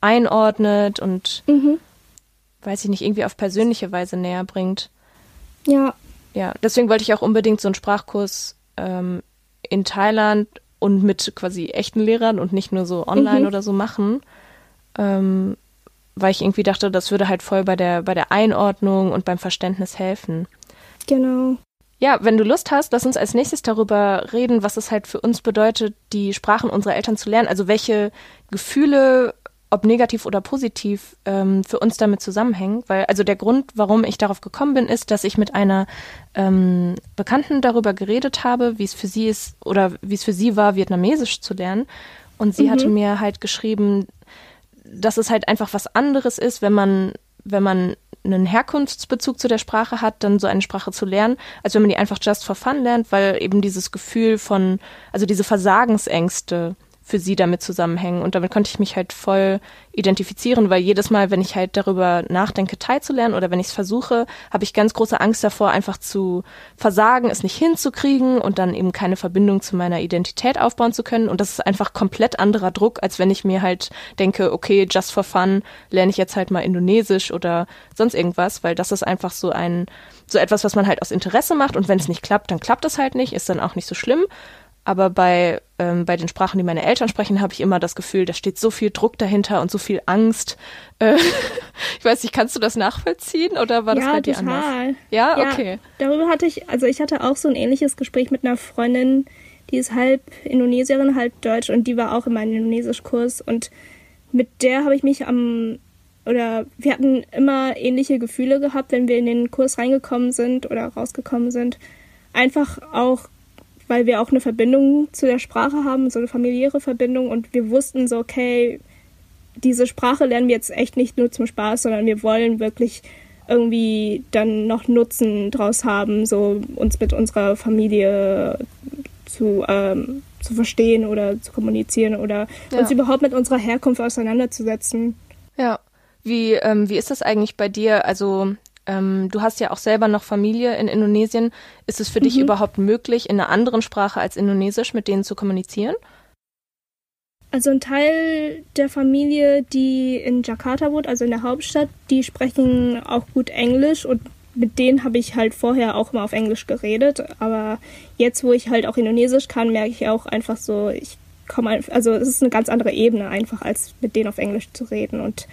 einordnet und mhm. weiß ich nicht, irgendwie auf persönliche Weise näher bringt. Ja. Ja, deswegen wollte ich auch unbedingt so einen Sprachkurs ähm, in Thailand und mit quasi echten Lehrern und nicht nur so online mhm. oder so machen. Ähm, weil ich irgendwie dachte, das würde halt voll bei der, bei der Einordnung und beim Verständnis helfen. Genau. Ja, wenn du Lust hast, lass uns als nächstes darüber reden, was es halt für uns bedeutet, die Sprachen unserer Eltern zu lernen. Also welche Gefühle ob negativ oder positiv, ähm, für uns damit zusammenhängen. Weil, also der Grund, warum ich darauf gekommen bin, ist, dass ich mit einer ähm, Bekannten darüber geredet habe, wie es für sie ist oder wie es für sie war, Vietnamesisch zu lernen. Und sie mhm. hatte mir halt geschrieben, dass es halt einfach was anderes ist, wenn man, wenn man einen Herkunftsbezug zu der Sprache hat, dann so eine Sprache zu lernen, als wenn man die einfach just for fun lernt, weil eben dieses Gefühl von, also diese Versagensängste für sie damit zusammenhängen. Und damit konnte ich mich halt voll identifizieren, weil jedes Mal, wenn ich halt darüber nachdenke, teilzulernen oder wenn ich es versuche, habe ich ganz große Angst davor, einfach zu versagen, es nicht hinzukriegen und dann eben keine Verbindung zu meiner Identität aufbauen zu können. Und das ist einfach komplett anderer Druck, als wenn ich mir halt denke, okay, just for fun lerne ich jetzt halt mal Indonesisch oder sonst irgendwas, weil das ist einfach so ein, so etwas, was man halt aus Interesse macht und wenn es nicht klappt, dann klappt es halt nicht, ist dann auch nicht so schlimm. Aber bei, ähm, bei den Sprachen, die meine Eltern sprechen, habe ich immer das Gefühl, da steht so viel Druck dahinter und so viel Angst. Äh, ich weiß nicht, kannst du das nachvollziehen oder war das ja, bei dir total. anders? Ja, okay. Ja, darüber hatte ich, also ich hatte auch so ein ähnliches Gespräch mit einer Freundin, die ist halb Indonesierin, halb Deutsch und die war auch in meinem Indonesischkurs und mit der habe ich mich am oder wir hatten immer ähnliche Gefühle gehabt, wenn wir in den Kurs reingekommen sind oder rausgekommen sind einfach auch, weil wir auch eine Verbindung zu der Sprache haben, so eine familiäre Verbindung und wir wussten so, okay, diese Sprache lernen wir jetzt echt nicht nur zum Spaß, sondern wir wollen wirklich irgendwie dann noch Nutzen draus haben, so uns mit unserer Familie zu, ähm, zu verstehen oder zu kommunizieren oder ja. uns überhaupt mit unserer Herkunft auseinanderzusetzen. Ja. Wie, ähm, wie ist das eigentlich bei dir? Also ähm, du hast ja auch selber noch Familie in Indonesien. Ist es für mhm. dich überhaupt möglich, in einer anderen Sprache als Indonesisch mit denen zu kommunizieren? Also ein Teil der Familie, die in Jakarta wohnt, also in der Hauptstadt, die sprechen auch gut Englisch und mit denen habe ich halt vorher auch immer auf Englisch geredet. Aber jetzt, wo ich halt auch Indonesisch kann, merke ich auch einfach so, ich komme, also es ist eine ganz andere Ebene einfach, als mit denen auf Englisch zu reden. Und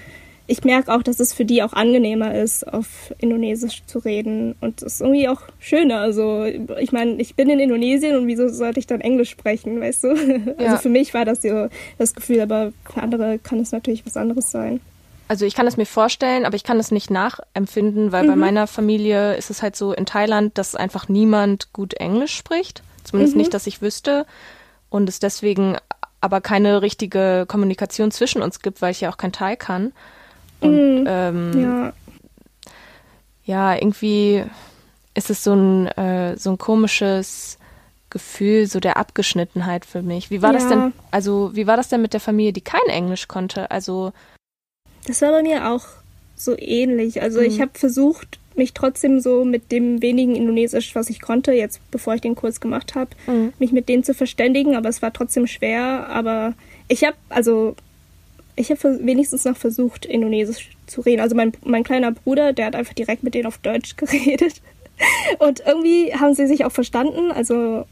ich merke auch, dass es für die auch angenehmer ist, auf Indonesisch zu reden. Und es ist irgendwie auch schöner. Also, ich meine, ich bin in Indonesien und wieso sollte ich dann Englisch sprechen, weißt du? Ja. Also für mich war das so das Gefühl, aber für andere kann es natürlich was anderes sein. Also ich kann es mir vorstellen, aber ich kann es nicht nachempfinden, weil mhm. bei meiner Familie ist es halt so in Thailand, dass einfach niemand gut Englisch spricht. Zumindest mhm. nicht, dass ich wüsste. Und es deswegen aber keine richtige Kommunikation zwischen uns gibt, weil ich ja auch kein Thai kann. Und mhm. ähm, ja. ja, irgendwie ist es so ein, äh, so ein komisches Gefühl, so der Abgeschnittenheit für mich. Wie war ja. das denn, also wie war das denn mit der Familie, die kein Englisch konnte? Also das war bei mir auch so ähnlich. Also mhm. ich habe versucht, mich trotzdem so mit dem wenigen Indonesisch, was ich konnte, jetzt bevor ich den Kurs gemacht habe, mhm. mich mit denen zu verständigen, aber es war trotzdem schwer. Aber ich habe, also ich habe wenigstens noch versucht, Indonesisch zu reden. Also mein, mein kleiner Bruder, der hat einfach direkt mit denen auf Deutsch geredet. Und irgendwie haben sie sich auch verstanden. Also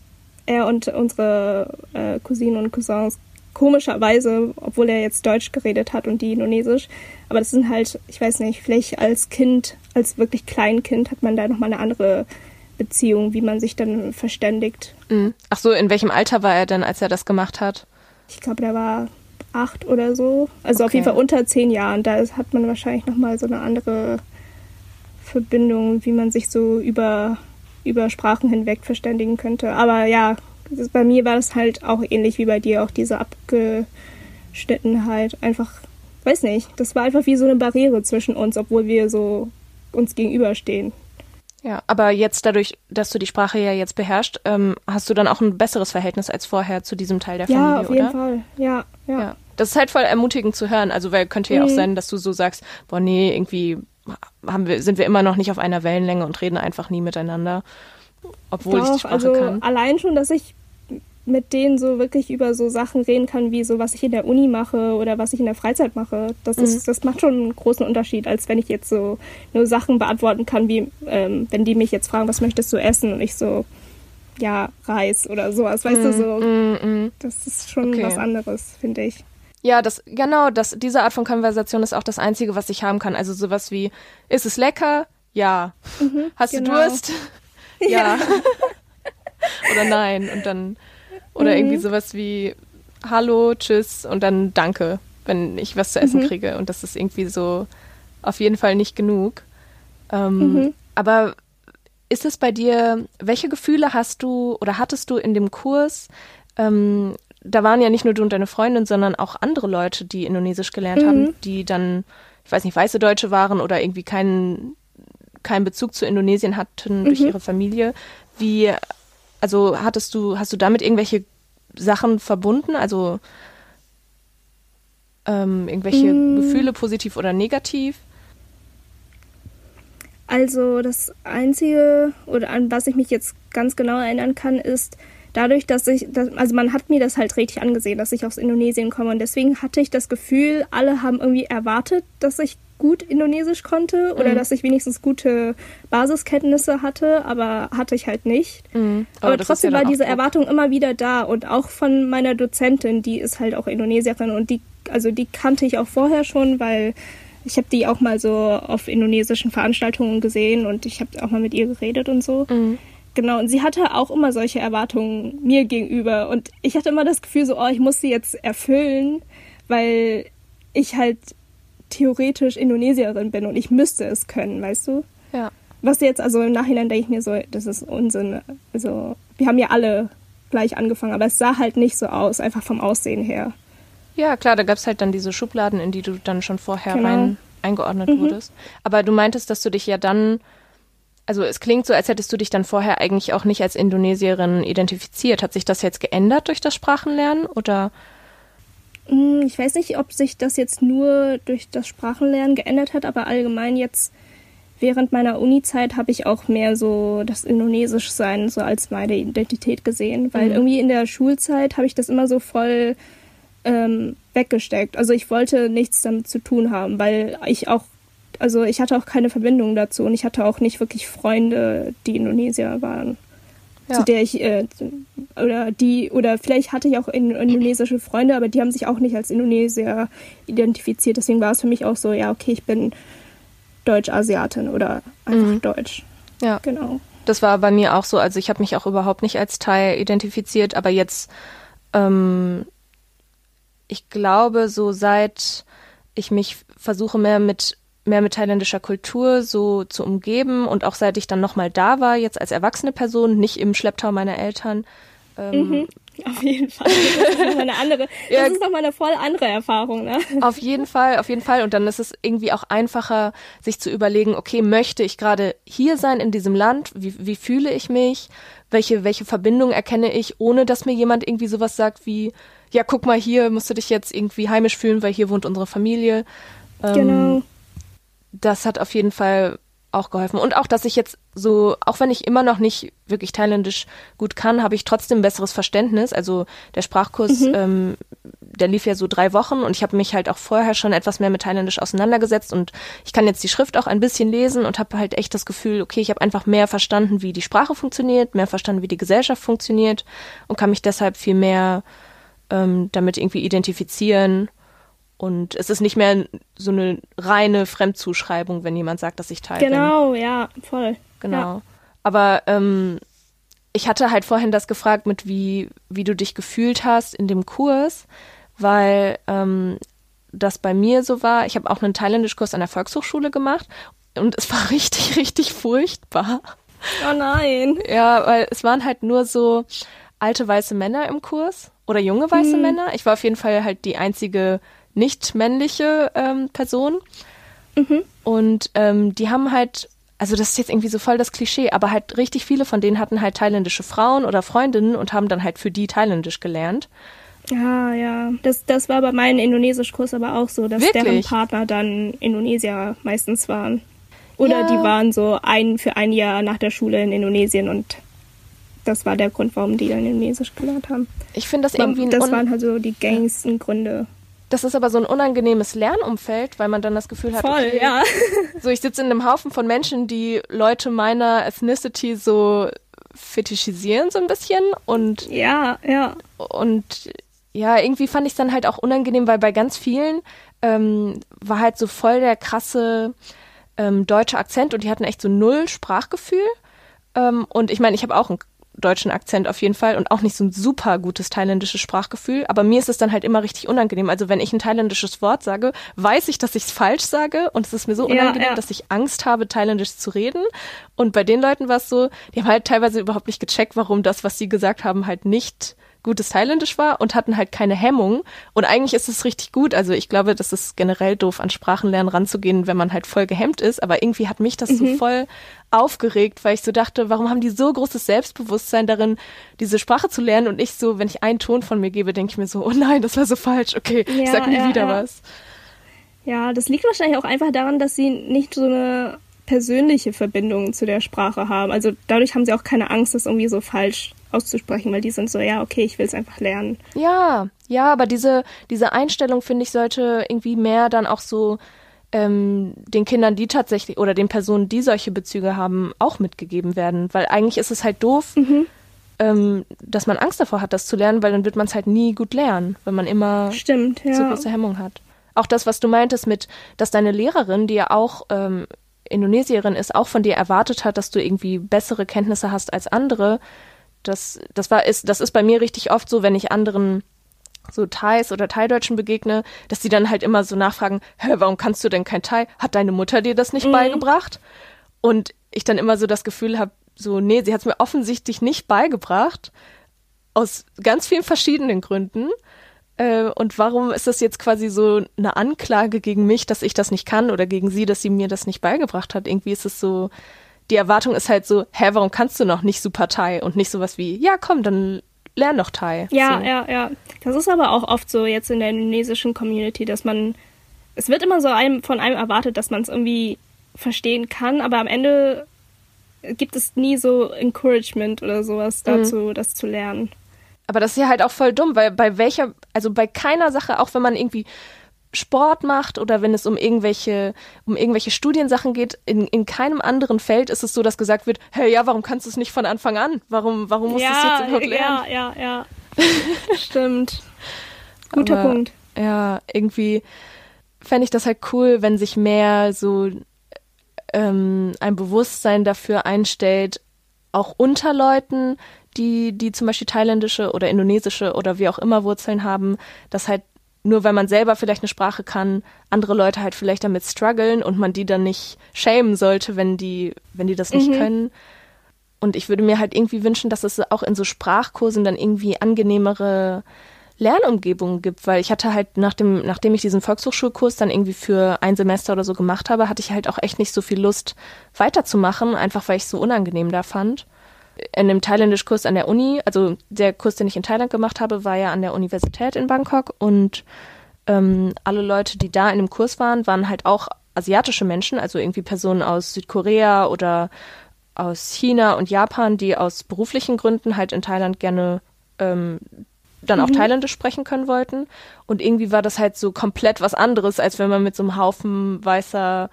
er und unsere äh, Cousinen und Cousins komischerweise, obwohl er jetzt Deutsch geredet hat und die Indonesisch. Aber das sind halt, ich weiß nicht, vielleicht als Kind, als wirklich Kleinkind hat man da nochmal eine andere Beziehung, wie man sich dann verständigt. Mhm. Ach so, in welchem Alter war er denn, als er das gemacht hat? Ich glaube, der war acht oder so. Also okay. auf jeden Fall unter zehn Jahren. Da hat man wahrscheinlich nochmal so eine andere Verbindung, wie man sich so über, über Sprachen hinweg verständigen könnte. Aber ja, bei mir war das halt auch ähnlich wie bei dir, auch diese Abgeschnittenheit. Einfach, weiß nicht, das war einfach wie so eine Barriere zwischen uns, obwohl wir so uns gegenüberstehen. Ja, aber jetzt dadurch, dass du die Sprache ja jetzt beherrschst, ähm, hast du dann auch ein besseres Verhältnis als vorher zu diesem Teil der Familie, oder? Ja, auf jeden Fall. Ja, ja, ja. Das ist halt voll ermutigend zu hören. Also, weil könnte ja mhm. auch sein, dass du so sagst, boah, nee, irgendwie haben wir, sind wir immer noch nicht auf einer Wellenlänge und reden einfach nie miteinander, obwohl Doch, ich die Sprache also kann. Allein schon, dass ich mit denen so wirklich über so Sachen reden kann, wie so, was ich in der Uni mache oder was ich in der Freizeit mache. Das, mhm. ist, das macht schon einen großen Unterschied, als wenn ich jetzt so nur Sachen beantworten kann, wie ähm, wenn die mich jetzt fragen, was möchtest du essen? Und ich so, ja, Reis oder sowas, weißt mhm. du, so. Mhm, mhm. Das ist schon okay. was anderes, finde ich. Ja, das, genau, das, diese Art von Konversation ist auch das Einzige, was ich haben kann. Also sowas wie, ist es lecker? Ja. Mhm, Hast genau. du Durst? ja. ja. Oder nein. Und dann oder mhm. irgendwie sowas wie Hallo, tschüss und dann Danke, wenn ich was zu essen mhm. kriege. Und das ist irgendwie so auf jeden Fall nicht genug. Ähm, mhm. Aber ist es bei dir, welche Gefühle hast du oder hattest du in dem Kurs? Ähm, da waren ja nicht nur du und deine Freundin, sondern auch andere Leute, die Indonesisch gelernt haben, mhm. die dann, ich weiß nicht, weiße Deutsche waren oder irgendwie keinen keinen Bezug zu Indonesien hatten durch mhm. ihre Familie. Wie also hattest du, hast du damit irgendwelche Sachen verbunden? Also ähm, irgendwelche mm. Gefühle, positiv oder negativ? Also das Einzige, oder an was ich mich jetzt ganz genau erinnern kann, ist, dadurch, dass ich, dass, also man hat mir das halt richtig angesehen, dass ich aus Indonesien komme und deswegen hatte ich das Gefühl, alle haben irgendwie erwartet, dass ich gut Indonesisch konnte oder mhm. dass ich wenigstens gute Basiskenntnisse hatte, aber hatte ich halt nicht. Mhm. Aber, aber trotzdem ja war diese Erwartung immer wieder da und auch von meiner Dozentin, die ist halt auch Indonesierin und die, also die kannte ich auch vorher schon, weil ich habe die auch mal so auf indonesischen Veranstaltungen gesehen und ich habe auch mal mit ihr geredet und so. Mhm. Genau, und sie hatte auch immer solche Erwartungen mir gegenüber. Und ich hatte immer das Gefühl, so, oh, ich muss sie jetzt erfüllen, weil ich halt theoretisch Indonesierin bin und ich müsste es können, weißt du? Ja. was jetzt, also im Nachhinein denke ich mir so, das ist Unsinn. Also, wir haben ja alle gleich angefangen, aber es sah halt nicht so aus, einfach vom Aussehen her. Ja, klar, da gab es halt dann diese Schubladen, in die du dann schon vorher genau. rein eingeordnet mhm. wurdest. Aber du meintest, dass du dich ja dann, also es klingt so, als hättest du dich dann vorher eigentlich auch nicht als Indonesierin identifiziert. Hat sich das jetzt geändert durch das Sprachenlernen oder? Hm, ich weiß nicht, ob sich das jetzt nur durch das Sprachenlernen geändert hat, aber allgemein jetzt während meiner Uni-Zeit habe ich auch mehr so das Indonesisch-Sein so als meine Identität gesehen, weil mhm. irgendwie in der Schulzeit habe ich das immer so voll ähm, weggesteckt. Also ich wollte nichts damit zu tun haben, weil ich auch, also ich hatte auch keine Verbindung dazu und ich hatte auch nicht wirklich Freunde, die Indonesier waren. Ja. Zu der ich, äh, oder die, oder vielleicht hatte ich auch indonesische Freunde, aber die haben sich auch nicht als Indonesier identifiziert. Deswegen war es für mich auch so, ja, okay, ich bin Deutsch-Asiatin oder einfach mhm. Deutsch. Ja. Genau. Das war bei mir auch so. Also ich habe mich auch überhaupt nicht als Thai identifiziert, aber jetzt ähm, ich glaube, so seit ich mich versuche mehr mit mehr mit thailändischer Kultur so zu umgeben und auch seit ich dann nochmal da war, jetzt als erwachsene Person, nicht im Schlepptau meiner Eltern. Ähm, mhm. Auf jeden Fall. Das ist nochmal eine andere, das ja, ist nochmal eine voll andere Erfahrung, ne? Auf jeden Fall, auf jeden Fall. Und dann ist es irgendwie auch einfacher, sich zu überlegen, okay, möchte ich gerade hier sein in diesem Land? Wie, wie fühle ich mich? Welche, welche Verbindung erkenne ich, ohne dass mir jemand irgendwie sowas sagt wie, ja, guck mal, hier musst du dich jetzt irgendwie heimisch fühlen, weil hier wohnt unsere Familie. Ähm, genau. Das hat auf jeden Fall auch geholfen. Und auch, dass ich jetzt so, auch wenn ich immer noch nicht wirklich Thailändisch gut kann, habe ich trotzdem ein besseres Verständnis. Also der Sprachkurs, mhm. ähm, der lief ja so drei Wochen und ich habe mich halt auch vorher schon etwas mehr mit Thailändisch auseinandergesetzt und ich kann jetzt die Schrift auch ein bisschen lesen und habe halt echt das Gefühl, okay, ich habe einfach mehr verstanden, wie die Sprache funktioniert, mehr verstanden, wie die Gesellschaft funktioniert und kann mich deshalb viel mehr ähm, damit irgendwie identifizieren. Und es ist nicht mehr so eine reine Fremdzuschreibung, wenn jemand sagt, dass ich Teil genau, bin. Genau, ja, voll. Genau. Ja. Aber ähm, ich hatte halt vorhin das gefragt, mit wie, wie du dich gefühlt hast in dem Kurs, weil ähm, das bei mir so war. Ich habe auch einen Thailändischkurs an der Volkshochschule gemacht und es war richtig, richtig furchtbar. Oh nein. Ja, weil es waren halt nur so alte weiße Männer im Kurs oder junge weiße mhm. Männer. Ich war auf jeden Fall halt die einzige nicht männliche ähm, Person. Mhm. Und ähm, die haben halt, also das ist jetzt irgendwie so voll das Klischee, aber halt richtig viele von denen hatten halt thailändische Frauen oder Freundinnen und haben dann halt für die thailändisch gelernt. Ja, ja. Das, das war bei meinem Indonesischkurs aber auch so, dass Wirklich? deren Partner dann Indonesier meistens waren. Oder ja. die waren so ein für ein Jahr nach der Schule in Indonesien und das war der Grund, warum die dann Indonesisch gelernt haben. Ich finde das irgendwie Das waren halt so die gängigsten Gründe. Das ist aber so ein unangenehmes Lernumfeld, weil man dann das Gefühl hat, Voll, okay, ja. so ich sitze in einem Haufen von Menschen, die Leute meiner Ethnicity so fetischisieren so ein bisschen und ja, ja. Und ja, irgendwie fand ich es dann halt auch unangenehm, weil bei ganz vielen ähm, war halt so voll der krasse ähm, deutsche Akzent und die hatten echt so null Sprachgefühl. Ähm, und ich meine, ich habe auch einen deutschen Akzent auf jeden Fall und auch nicht so ein super gutes thailändisches Sprachgefühl. Aber mir ist es dann halt immer richtig unangenehm. Also wenn ich ein thailändisches Wort sage, weiß ich, dass ich es falsch sage und es ist mir so unangenehm, ja, ja. dass ich Angst habe, thailändisch zu reden. Und bei den Leuten war es so, die haben halt teilweise überhaupt nicht gecheckt, warum das, was sie gesagt haben, halt nicht gutes Thailändisch war und hatten halt keine Hemmung. Und eigentlich ist es richtig gut. Also ich glaube, das ist generell doof, an Sprachenlernen ranzugehen, wenn man halt voll gehemmt ist. Aber irgendwie hat mich das mhm. so voll aufgeregt, weil ich so dachte, warum haben die so großes Selbstbewusstsein darin, diese Sprache zu lernen und ich so, wenn ich einen Ton von mir gebe, denke ich mir so, oh nein, das war so falsch, okay, ja, ich sag nie ja, wieder ja. was. Ja, das liegt wahrscheinlich auch einfach daran, dass sie nicht so eine persönliche Verbindung zu der Sprache haben. Also dadurch haben sie auch keine Angst, das irgendwie so falsch auszusprechen, weil die sind so, ja, okay, ich will es einfach lernen. Ja, ja, aber diese, diese Einstellung, finde ich, sollte irgendwie mehr dann auch so ähm, den Kindern, die tatsächlich oder den Personen, die solche Bezüge haben, auch mitgegeben werden. Weil eigentlich ist es halt doof, mhm. ähm, dass man Angst davor hat, das zu lernen, weil dann wird man es halt nie gut lernen, wenn man immer Stimmt, ja. so große Hemmung hat. Auch das, was du meintest mit, dass deine Lehrerin, die ja auch ähm, Indonesierin ist, auch von dir erwartet hat, dass du irgendwie bessere Kenntnisse hast als andere, das, das war, ist, das ist bei mir richtig oft so, wenn ich anderen so Thais oder Thai-Deutschen begegne, dass die dann halt immer so nachfragen, hä, warum kannst du denn kein Thai? Hat deine Mutter dir das nicht mhm. beigebracht? Und ich dann immer so das Gefühl habe, so, nee, sie hat es mir offensichtlich nicht beigebracht, aus ganz vielen verschiedenen Gründen. Äh, und warum ist das jetzt quasi so eine Anklage gegen mich, dass ich das nicht kann oder gegen sie, dass sie mir das nicht beigebracht hat? Irgendwie ist es so, die Erwartung ist halt so, hä, warum kannst du noch nicht super Thai und nicht sowas wie, ja, komm, dann lern doch Thai. Ja, so. ja, ja. Das ist aber auch oft so jetzt in der indonesischen Community, dass man, es wird immer so einem, von einem erwartet, dass man es irgendwie verstehen kann, aber am Ende gibt es nie so Encouragement oder sowas dazu, mhm. das zu lernen. Aber das ist ja halt auch voll dumm, weil bei welcher, also bei keiner Sache, auch wenn man irgendwie Sport macht oder wenn es um irgendwelche, um irgendwelche Studiensachen geht, in, in keinem anderen Feld ist es so, dass gesagt wird, hey, ja, warum kannst du es nicht von Anfang an? Warum, warum musst ja, du es jetzt überhaupt lernen? Ja, ja, ja. Stimmt. Guter Aber, Punkt. Ja, irgendwie fände ich das halt cool, wenn sich mehr so ähm, ein Bewusstsein dafür einstellt, auch unter Leuten, die, die zum Beispiel thailändische oder indonesische oder wie auch immer Wurzeln haben, dass halt nur weil man selber vielleicht eine Sprache kann, andere Leute halt vielleicht damit strugglen und man die dann nicht schämen sollte, wenn die, wenn die das nicht mhm. können. Und ich würde mir halt irgendwie wünschen, dass es auch in so Sprachkursen dann irgendwie angenehmere Lernumgebungen gibt, weil ich hatte halt nach dem, nachdem ich diesen Volkshochschulkurs dann irgendwie für ein Semester oder so gemacht habe, hatte ich halt auch echt nicht so viel Lust weiterzumachen, einfach weil ich es so unangenehm da fand in dem Thailändischkurs an der Uni, also der Kurs, den ich in Thailand gemacht habe, war ja an der Universität in Bangkok und ähm, alle Leute, die da in dem Kurs waren, waren halt auch asiatische Menschen, also irgendwie Personen aus Südkorea oder aus China und Japan, die aus beruflichen Gründen halt in Thailand gerne ähm, dann auch mhm. Thailändisch sprechen können wollten. Und irgendwie war das halt so komplett was anderes, als wenn man mit so einem Haufen weißer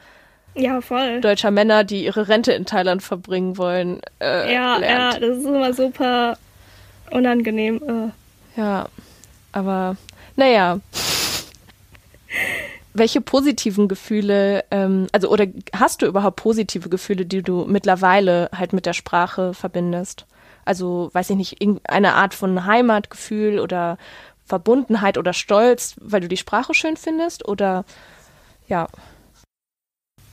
ja, voll. deutscher Männer, die ihre Rente in Thailand verbringen wollen. Äh, ja, lernt. ja, das ist immer super unangenehm. Äh. Ja, aber naja. Welche positiven Gefühle, ähm, also oder hast du überhaupt positive Gefühle, die du mittlerweile halt mit der Sprache verbindest? Also, weiß ich nicht, irgendeine Art von Heimatgefühl oder Verbundenheit oder Stolz, weil du die Sprache schön findest? Oder ja.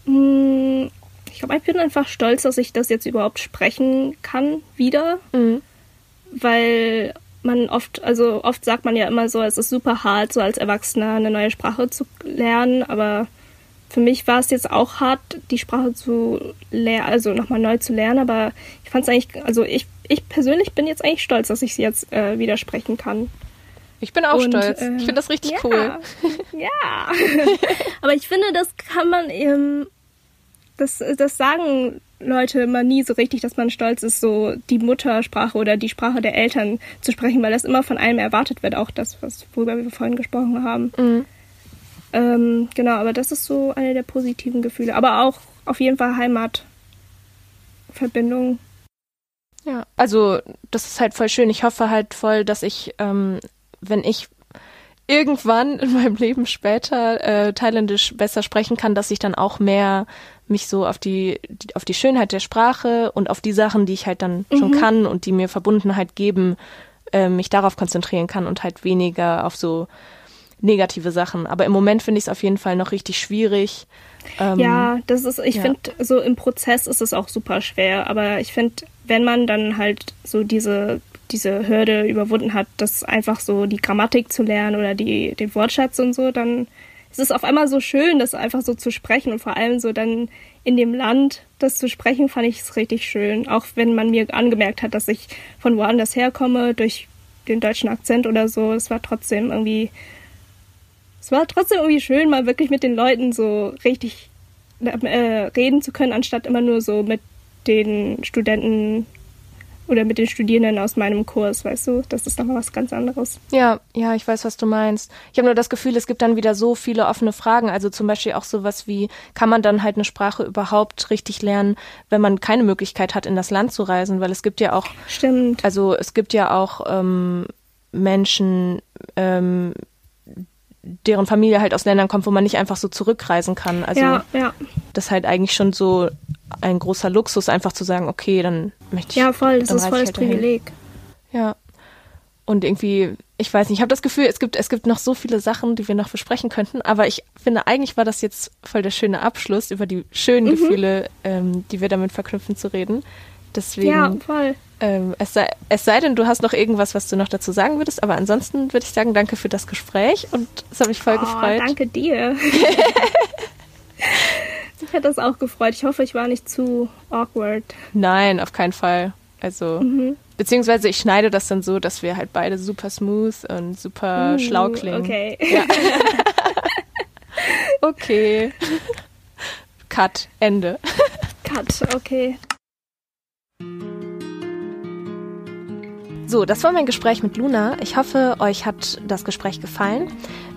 Hm, ich glaube, ich bin einfach stolz, dass ich das jetzt überhaupt sprechen kann wieder. Mhm. Weil man oft, also oft sagt man ja immer so, es ist super hart, so als Erwachsener eine neue Sprache zu lernen, aber für mich war es jetzt auch hart, die Sprache zu lernen, also nochmal neu zu lernen, aber ich fand es eigentlich, also ich, ich persönlich bin jetzt eigentlich stolz, dass ich sie jetzt äh, wieder sprechen kann. Ich bin auch Und, stolz. Äh, ich finde das richtig ja, cool. Ja. aber ich finde, das kann man eben das, das sagen Leute immer nie so richtig, dass man stolz ist, so die Muttersprache oder die Sprache der Eltern zu sprechen, weil das immer von einem erwartet wird, auch das, was, worüber wir vorhin gesprochen haben. Mhm. Ähm, genau, aber das ist so eine der positiven Gefühle. Aber auch auf jeden Fall Heimatverbindung. Ja, also das ist halt voll schön. Ich hoffe halt voll, dass ich, ähm, wenn ich irgendwann in meinem Leben später äh, Thailändisch besser sprechen kann, dass ich dann auch mehr mich so auf die, auf die Schönheit der Sprache und auf die Sachen, die ich halt dann mhm. schon kann und die mir Verbundenheit geben, äh, mich darauf konzentrieren kann und halt weniger auf so negative Sachen. Aber im Moment finde ich es auf jeden Fall noch richtig schwierig. Ähm, ja, das ist, ich ja. finde, so im Prozess ist es auch super schwer. Aber ich finde, wenn man dann halt so diese, diese Hürde überwunden hat, das einfach so die Grammatik zu lernen oder die, den Wortschatz und so, dann es ist auf einmal so schön, das einfach so zu sprechen und vor allem so dann in dem Land das zu sprechen, fand ich es richtig schön. Auch wenn man mir angemerkt hat, dass ich von woanders herkomme, durch den deutschen Akzent oder so, es war trotzdem irgendwie, es war trotzdem irgendwie schön, mal wirklich mit den Leuten so richtig äh, reden zu können, anstatt immer nur so mit den Studenten oder mit den Studierenden aus meinem Kurs, weißt du, das ist nochmal was ganz anderes. Ja, ja, ich weiß, was du meinst. Ich habe nur das Gefühl, es gibt dann wieder so viele offene Fragen. Also zum Beispiel auch sowas wie, kann man dann halt eine Sprache überhaupt richtig lernen, wenn man keine Möglichkeit hat, in das Land zu reisen? Weil es gibt ja auch, stimmt. Also es gibt ja auch ähm, Menschen, ähm, deren Familie halt aus Ländern kommt, wo man nicht einfach so zurückreisen kann. Also ja, ja. das ist halt eigentlich schon so ein großer Luxus, einfach zu sagen, okay, dann möchte ich. Ja, voll, das ist voll das halt Privileg. Ja. Und irgendwie, ich weiß nicht, ich habe das Gefühl, es gibt, es gibt noch so viele Sachen, die wir noch besprechen könnten. Aber ich finde, eigentlich war das jetzt voll der schöne Abschluss, über die schönen mhm. Gefühle, ähm, die wir damit verknüpfen, zu reden. Deswegen, ja, voll. Ähm, es, sei, es sei denn, du hast noch irgendwas, was du noch dazu sagen würdest. Aber ansonsten würde ich sagen, danke für das Gespräch und es hat mich voll oh, gefreut. Danke dir. ich hätte das auch gefreut. Ich hoffe, ich war nicht zu awkward. Nein, auf keinen Fall. Also, mhm. beziehungsweise ich schneide das dann so, dass wir halt beide super smooth und super uh, schlau klingen. Okay. Ja. okay. Cut. Ende. Cut, okay. So, das war mein Gespräch mit Luna. Ich hoffe, euch hat das Gespräch gefallen.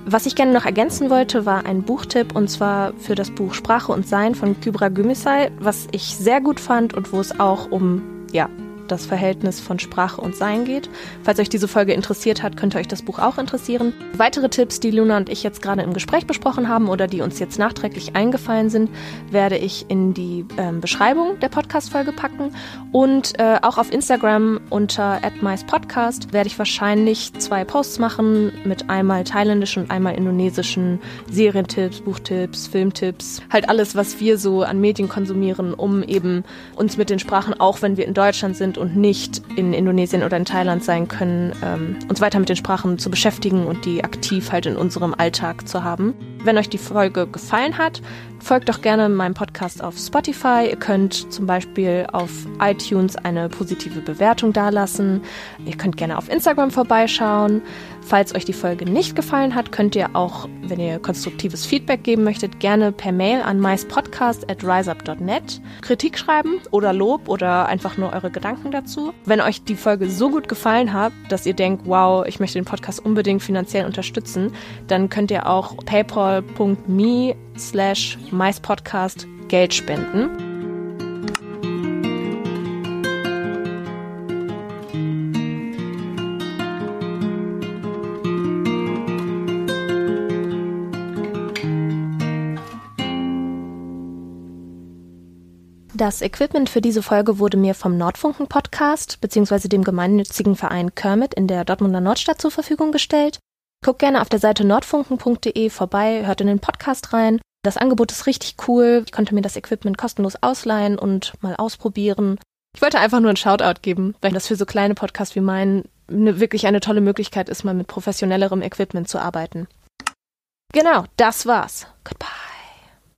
Was ich gerne noch ergänzen wollte, war ein Buchtipp und zwar für das Buch Sprache und Sein von Kybra Gümüşay, was ich sehr gut fand und wo es auch um ja, das Verhältnis von Sprache und Sein geht. Falls euch diese Folge interessiert hat, könnte euch das Buch auch interessieren. Weitere Tipps, die Luna und ich jetzt gerade im Gespräch besprochen haben oder die uns jetzt nachträglich eingefallen sind, werde ich in die ähm, Beschreibung der Podcast-Folge packen. Und äh, auch auf Instagram unter @meispodcast werde ich wahrscheinlich zwei Posts machen mit einmal thailändischen und einmal indonesischen Serientipps, Buchtipps, Filmtipps, halt alles, was wir so an Medien konsumieren, um eben uns mit den Sprachen, auch wenn wir in Deutschland sind und nicht in Indonesien oder in Thailand sein können, ähm, uns weiter mit den Sprachen zu beschäftigen und die aktiv halt in unserem Alltag zu haben. Wenn euch die Folge gefallen hat, folgt doch gerne meinem Podcast auf Spotify. Ihr könnt zum Beispiel auf iTunes eine positive Bewertung dalassen. Ihr könnt gerne auf Instagram vorbeischauen. Falls euch die Folge nicht gefallen hat, könnt ihr auch, wenn ihr konstruktives Feedback geben möchtet, gerne per Mail an meispodcast.riseup.net Kritik schreiben oder Lob oder einfach nur eure Gedanken dazu. Wenn euch die Folge so gut gefallen hat, dass ihr denkt, wow, ich möchte den Podcast unbedingt finanziell unterstützen, dann könnt ihr auch paypal.me slash meispodcast Geld spenden. Das Equipment für diese Folge wurde mir vom Nordfunken Podcast bzw. dem gemeinnützigen Verein Kermit in der Dortmunder Nordstadt zur Verfügung gestellt. Guckt gerne auf der Seite nordfunken.de vorbei, hört in den Podcast rein. Das Angebot ist richtig cool. Ich konnte mir das Equipment kostenlos ausleihen und mal ausprobieren. Ich wollte einfach nur einen Shoutout geben, weil das für so kleine Podcasts wie meinen eine, wirklich eine tolle Möglichkeit ist, mal mit professionellerem Equipment zu arbeiten. Genau, das war's. Goodbye.